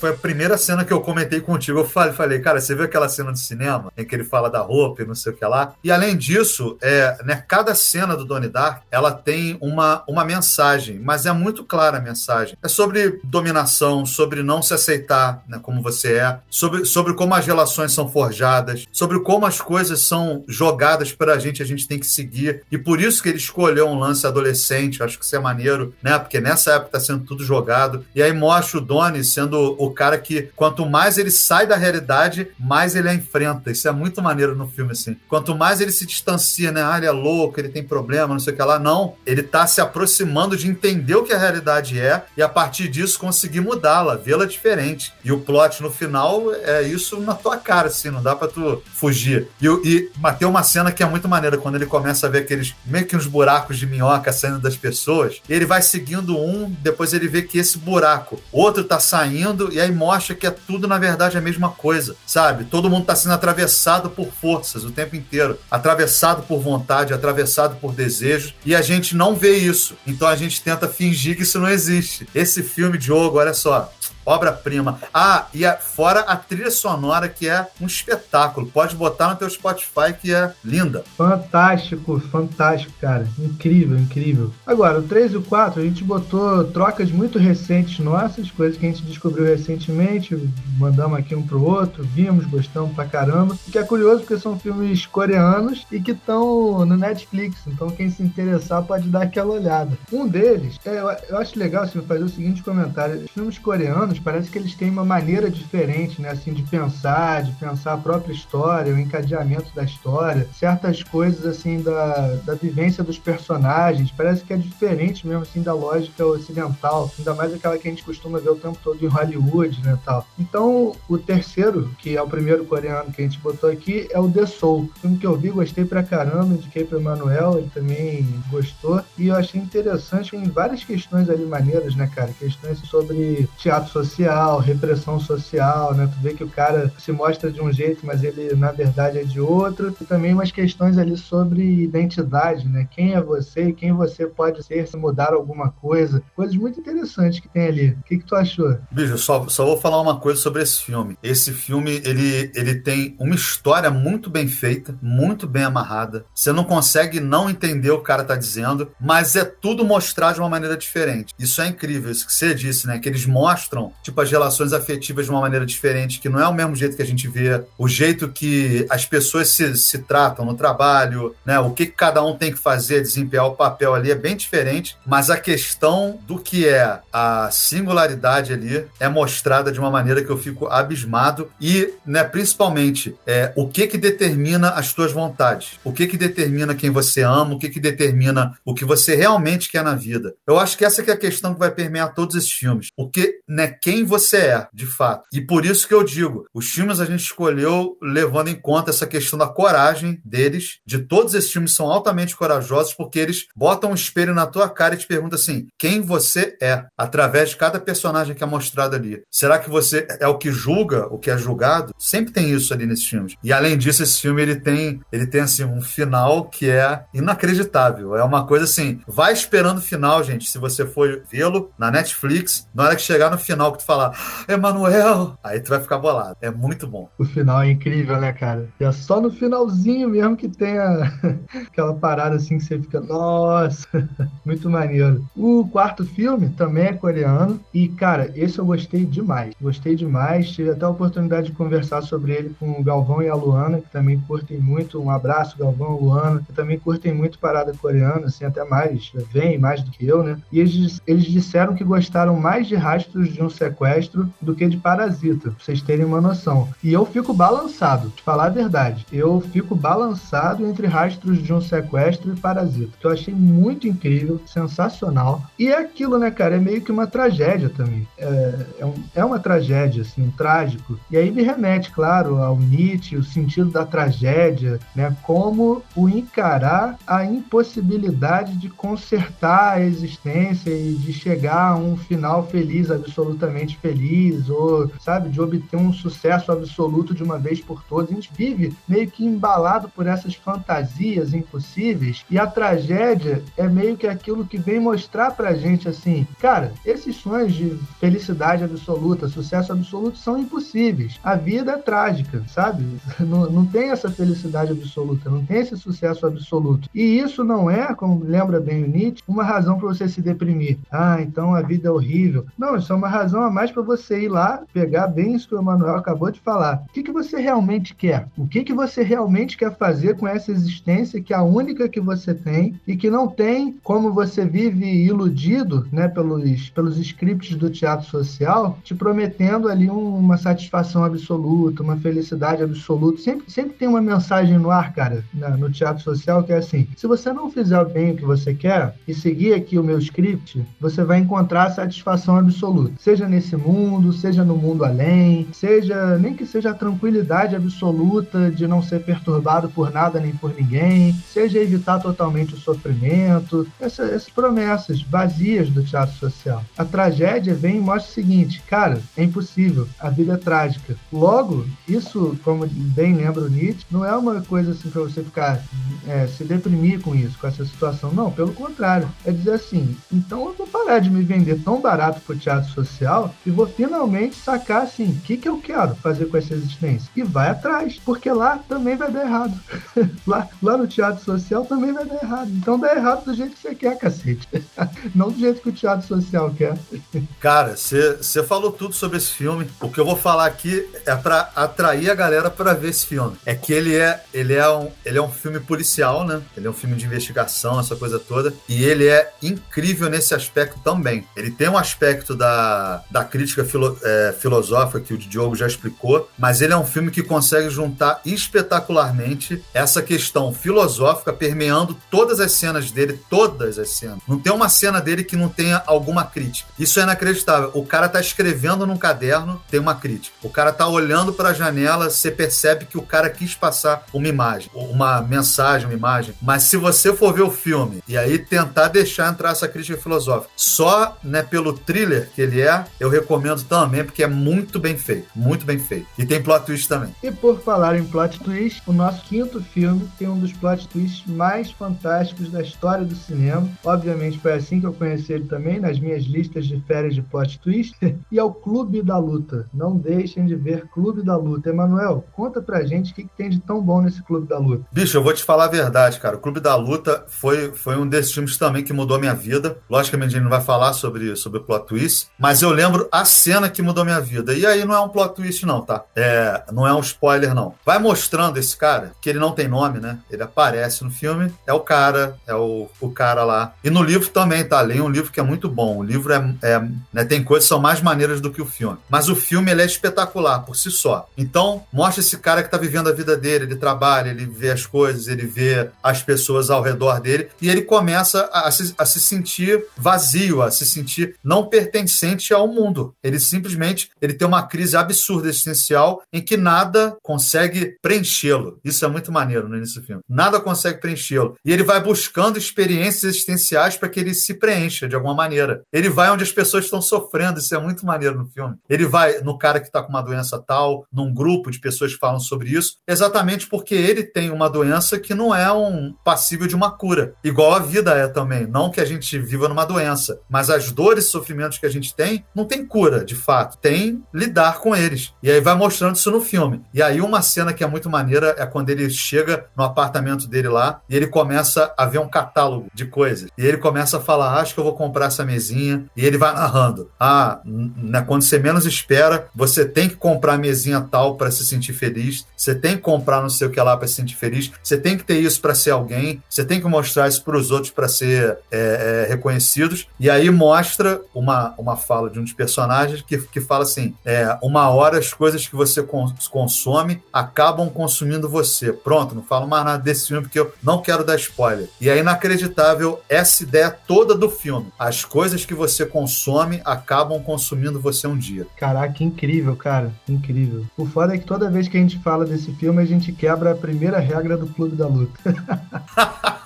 foi a primeira cena que eu comentei contigo. Eu falei, falei, cara, você viu aquela cena do cinema em que ele fala da roupa e não sei o que lá? E além disso, é, né, cada cena do Donnie Dark, ela tem uma, uma mensagem, mas é muito clara a mensagem. É sobre dominação, sobre não se aceitar né, como você é, sobre, sobre como as relações são forjadas, sobre como as coisas são jogadas para a gente, a gente tem que seguir. E por isso que ele escolheu um lance adolescente, acho que isso é maneiro, né? Porque nessa época tá sendo tudo jogado. E aí mostra o Donnie sendo o o cara que, quanto mais ele sai da realidade, mais ele a enfrenta. Isso é muito maneiro no filme, assim. Quanto mais ele se distancia, né? Ah, ele é louco, ele tem problema, não sei o que lá. Não, ele tá se aproximando de entender o que a realidade é e a partir disso conseguir mudá-la, vê-la diferente. E o plot no final é isso na tua cara, assim, não dá pra tu fugir. E, e tem uma cena que é muito maneira, quando ele começa a ver aqueles meio que uns buracos de minhoca saindo das pessoas, ele vai seguindo um, depois ele vê que esse buraco, outro tá saindo, e aí mostra que é tudo, na verdade, a mesma coisa, sabe? Todo mundo tá sendo atravessado por forças o tempo inteiro, atravessado por vontade, atravessado por desejos, e a gente não vê isso. Então a gente tenta fingir que isso não existe. Esse filme, Diogo, olha só, obra-prima. Ah, e a, fora a trilha sonora, que é um espetáculo. Pode botar no teu Spotify, que é linda. Fantástico, fantástico, cara. Incrível, incrível. Agora, o 3 e o 4, a gente botou trocas muito recentes nossas, coisas que a gente descobriu recentemente, mandamos aqui um pro outro, vimos, gostamos pra caramba. E que é curioso porque são filmes coreanos e que estão no Netflix, então quem se interessar pode dar aquela olhada. Um deles, é, eu acho legal assim, fazer o seguinte comentário: os filmes coreanos parece que eles têm uma maneira diferente, né, assim, de pensar, de pensar a própria história, o encadeamento da história, certas coisas, assim, da, da vivência dos personagens, parece que é diferente mesmo, assim, da lógica ocidental, ainda mais aquela que a gente costuma ver o tempo todo em Hollywood, né, tal. Então, o terceiro, que é o primeiro coreano que a gente botou aqui, é o The Soul, filme que eu vi, gostei pra caramba, indiquei pro Emanuel, ele também gostou, e eu achei interessante, tem várias questões ali maneiras, né, cara, questões sobre teatro social, social, repressão social, né? Tu vê que o cara se mostra de um jeito, mas ele na verdade é de outro. E também umas questões ali sobre identidade, né? Quem é você quem você pode ser se mudar alguma coisa. Coisas muito interessantes que tem ali. O que, que tu achou? Bicho, só, só vou falar uma coisa sobre esse filme. Esse filme, ele, ele tem uma história muito bem feita, muito bem amarrada. Você não consegue não entender o que o cara tá dizendo, mas é tudo mostrado de uma maneira diferente. Isso é incrível, isso que você disse, né? Que eles mostram tipo, as relações afetivas de uma maneira diferente, que não é o mesmo jeito que a gente vê, o jeito que as pessoas se, se tratam no trabalho, né? O que cada um tem que fazer, desempenhar o papel ali é bem diferente, mas a questão do que é a singularidade ali é mostrada de uma maneira que eu fico abismado e, né, principalmente, é, o que que determina as tuas vontades, o que que determina quem você ama, o que que determina o que você realmente quer na vida. Eu acho que essa que é a questão que vai permear todos esses filmes. O que, né, quem você é, de fato. E por isso que eu digo, os filmes a gente escolheu levando em conta essa questão da coragem deles. De todos esses filmes são altamente corajosos porque eles botam um espelho na tua cara e te perguntam assim: quem você é, através de cada personagem que é mostrado ali. Será que você é o que julga, o que é julgado? Sempre tem isso ali nesses filmes. E além disso, esse filme ele tem, ele tem assim um final que é inacreditável. É uma coisa assim, vai esperando o final, gente. Se você for vê-lo na Netflix, na hora que chegar no final que tu falar, Emanuel, aí tu vai ficar bolado. É muito bom. O final é incrível, né, cara? E é só no finalzinho mesmo que tem a... aquela parada assim que você fica, nossa, muito maneiro. O quarto filme também é coreano e, cara, esse eu gostei demais. Gostei demais. Tive até a oportunidade de conversar sobre ele com o Galvão e a Luana, que também curtem muito. Um abraço, Galvão Luana, que também curtem muito parada coreana, assim, até mais, vem mais do que eu, né? E eles, eles disseram que gostaram mais de Rastros de um sequestro do que de Parasita, pra vocês terem uma noção. E eu fico balançado, de falar a verdade. Eu fico balançado entre Rastros de um Sequestro e Parasita, que eu achei muito incrível, sensacional. E é aquilo, né, cara? É meio que uma tragédia também. É, é, um, é uma tragédia, assim, um trágico. E aí me remete, claro, ao Nietzsche, o sentido da tragédia, né? Como o encarar a impossibilidade de consertar a existência e de chegar a um final feliz absolutamente feliz ou, sabe, de obter um sucesso absoluto de uma vez por todas. A gente vive meio que embalado por essas fantasias impossíveis e a tragédia é meio que aquilo que vem mostrar pra gente assim, cara, esses sonhos de felicidade absoluta, sucesso absoluto são impossíveis. A vida é trágica, sabe? Não, não tem essa felicidade absoluta, não tem esse sucesso absoluto. E isso não é, como lembra bem o Nietzsche, uma razão para você se deprimir. Ah, então a vida é horrível. Não, isso é uma razão razão a mais para você ir lá, pegar bem isso que o Emanuel acabou de falar. O que, que você realmente quer? O que, que você realmente quer fazer com essa existência que é a única que você tem e que não tem como você vive iludido né, pelos, pelos scripts do teatro social, te prometendo ali uma satisfação absoluta, uma felicidade absoluta. Sempre, sempre tem uma mensagem no ar, cara, no teatro social, que é assim: se você não fizer bem o que você quer e seguir aqui o meu script, você vai encontrar satisfação absoluta. Seja nesse mundo, seja no mundo além, seja nem que seja a tranquilidade absoluta de não ser perturbado por nada nem por ninguém, seja evitar totalmente o sofrimento, essa, essas promessas vazias do teatro social. A tragédia vem e mostra o seguinte, cara, é impossível, a vida é trágica. Logo, isso, como bem lembra o Nietzsche, não é uma coisa assim para você ficar é, se deprimir com isso, com essa situação. Não, pelo contrário. É dizer assim, então eu vou parar de me vender tão barato pro teatro social e vou finalmente sacar assim, o que, que eu quero fazer com essa existência. E vai atrás, porque lá também vai dar errado. lá, lá no teatro social também vai dar errado. Então dá errado do jeito que você quer, cacete. Não do jeito que o teatro social quer. Cara, você falou tudo sobre esse filme. O que eu vou falar aqui é para atrair a galera para ver esse filme. É que ele é, ele é um, ele é um filme policial, né? Ele é um filme de investigação, essa coisa toda. E ele é incrível nesse aspecto também. Ele tem um aspecto da, da crítica filo, é, filosófica que o Diogo já explicou, mas ele é um filme que consegue juntar espetacularmente essa questão filosófica permeando todas as cenas dele, todas as cenas. Não tem uma cena dele que não tenha alguma crítica. Isso é inacreditável. O cara tá escrevendo num caderno, tem uma crítica. O cara tá olhando para a janela, você percebe que o cara quis passar uma imagem, uma mensagem, uma imagem. Mas se você for ver o filme e aí tentar deixar entrar essa crítica filosófica, só né, pelo thriller que ele é, eu recomendo também, porque é muito bem feito. Muito bem feito. E tem plot twist também. E por falar em plot twist, o nosso quinto filme tem um dos plot twists mais fantásticos da história do cinema. Obviamente foi assim que eu conheci ele também, nas minhas listas de férias de plot twist. e é o Clube da Luta. Não deixem de ver Clube da Luta. Emanuel, conta pra gente o que, que tem de tão bom nesse Clube da Luta. Bicho, eu vou te falar a verdade, cara. O Clube da Luta foi, foi um desses filmes também que mudou minha vida. Logicamente, a gente não vai falar sobre, sobre plot twist, mas eu lembro a cena que mudou minha vida. E aí não é um plot twist, não, tá? É, não é um spoiler, não. Vai mostrando esse cara, que ele não tem nome, né? Ele aparece no filme, é o cara, é o, o cara lá. E no livro também, tá? Leia um livro que é muito bom. O livro é, é né, tem coisas que são mais maneiras do que o filme. Mas o filme ele é espetacular por si só. Então, mostra esse cara que tá vivendo a vida dele, ele trabalha, ele vê as coisas, ele vê as pessoas ao redor dele e ele começa a, a, se, a se sentir vazio, a se sentir não pertencente mundo. Ele simplesmente ele tem uma crise absurda existencial em que nada consegue preenchê-lo. Isso é muito maneiro no início do filme. Nada consegue preenchê-lo. E ele vai buscando experiências existenciais para que ele se preencha de alguma maneira. Ele vai onde as pessoas estão sofrendo. Isso é muito maneiro no filme. Ele vai no cara que está com uma doença tal, num grupo de pessoas que falam sobre isso, exatamente porque ele tem uma doença que não é um passível de uma cura. Igual a vida é também. Não que a gente viva numa doença, mas as dores e sofrimentos que a gente tem não tem cura, de fato. Tem lidar com eles. E aí vai mostrando isso no filme. E aí uma cena que é muito maneira é quando ele chega no apartamento dele lá e ele começa a ver um catálogo de coisas. E ele começa a falar: ah, acho que eu vou comprar essa mesinha. E ele vai narrando: ah, né, quando você menos espera, você tem que comprar a mesinha tal para se sentir feliz. Você tem que comprar não sei o que lá para se sentir feliz. Você tem que ter isso para ser alguém. Você tem que mostrar isso para os outros para ser é, é, reconhecidos. E aí mostra uma, uma fala de um dos personagens que, que fala assim: é, uma hora as coisas que você consome acabam consumindo você. Pronto, não falo mais nada desse filme porque eu não quero dar spoiler. E é inacreditável essa ideia toda do filme. As coisas que você consome acabam consumindo você um dia. Caraca, incrível, cara. Incrível. O foda é que toda vez que a gente fala desse filme, a gente quebra a primeira regra do Clube da Luta.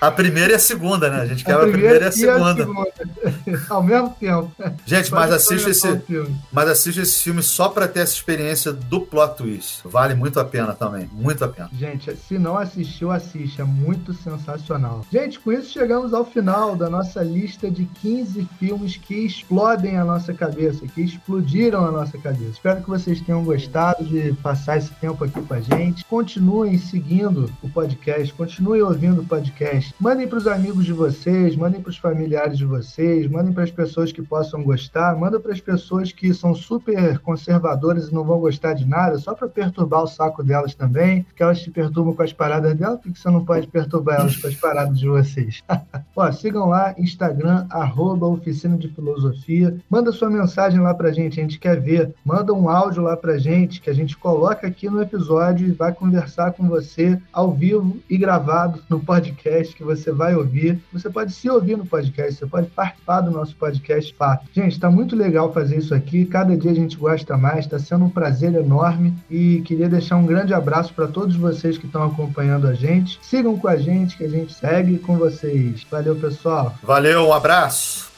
a primeira e a segunda, né? A gente quebra a primeira, a primeira e a segunda. A segunda. Ao mesmo tempo. Gente, mas assiste esse, mas assiste esse filme só para ter essa experiência do plot twist. Vale muito a pena também, muito a pena. Gente, se não assistiu, assiste, é muito sensacional. Gente, com isso chegamos ao final da nossa lista de 15 filmes que explodem a nossa cabeça, que explodiram a nossa cabeça. Espero que vocês tenham gostado de passar esse tempo aqui com a gente. Continuem seguindo o podcast, continuem ouvindo o podcast. Mandem para os amigos de vocês, mandem para os familiares de vocês, mandem para as pessoas que possam gostar, manda para as pessoas que são super conservadoras e não vão gostar de nada, só para perturbar o saco delas também, que elas te perturbam com as paradas delas, porque você não pode perturbar elas com as paradas de vocês. Ó, sigam lá, Instagram, arroba Oficina de Filosofia. Manda sua mensagem lá pra gente, a gente quer ver. Manda um áudio lá pra gente, que a gente coloca aqui no episódio e vai conversar com você ao vivo e gravado no podcast que você vai ouvir. Você pode se ouvir no podcast, você pode participar do nosso podcast Fato. Gente, está muito legal fazer isso aqui. Cada dia a gente gosta mais, está sendo um prazer enorme e queria deixar um grande abraço para todos vocês que estão acompanhando a gente. Sigam com a gente, que a gente segue com vocês. Valeu, pessoal. Valeu, um abraço.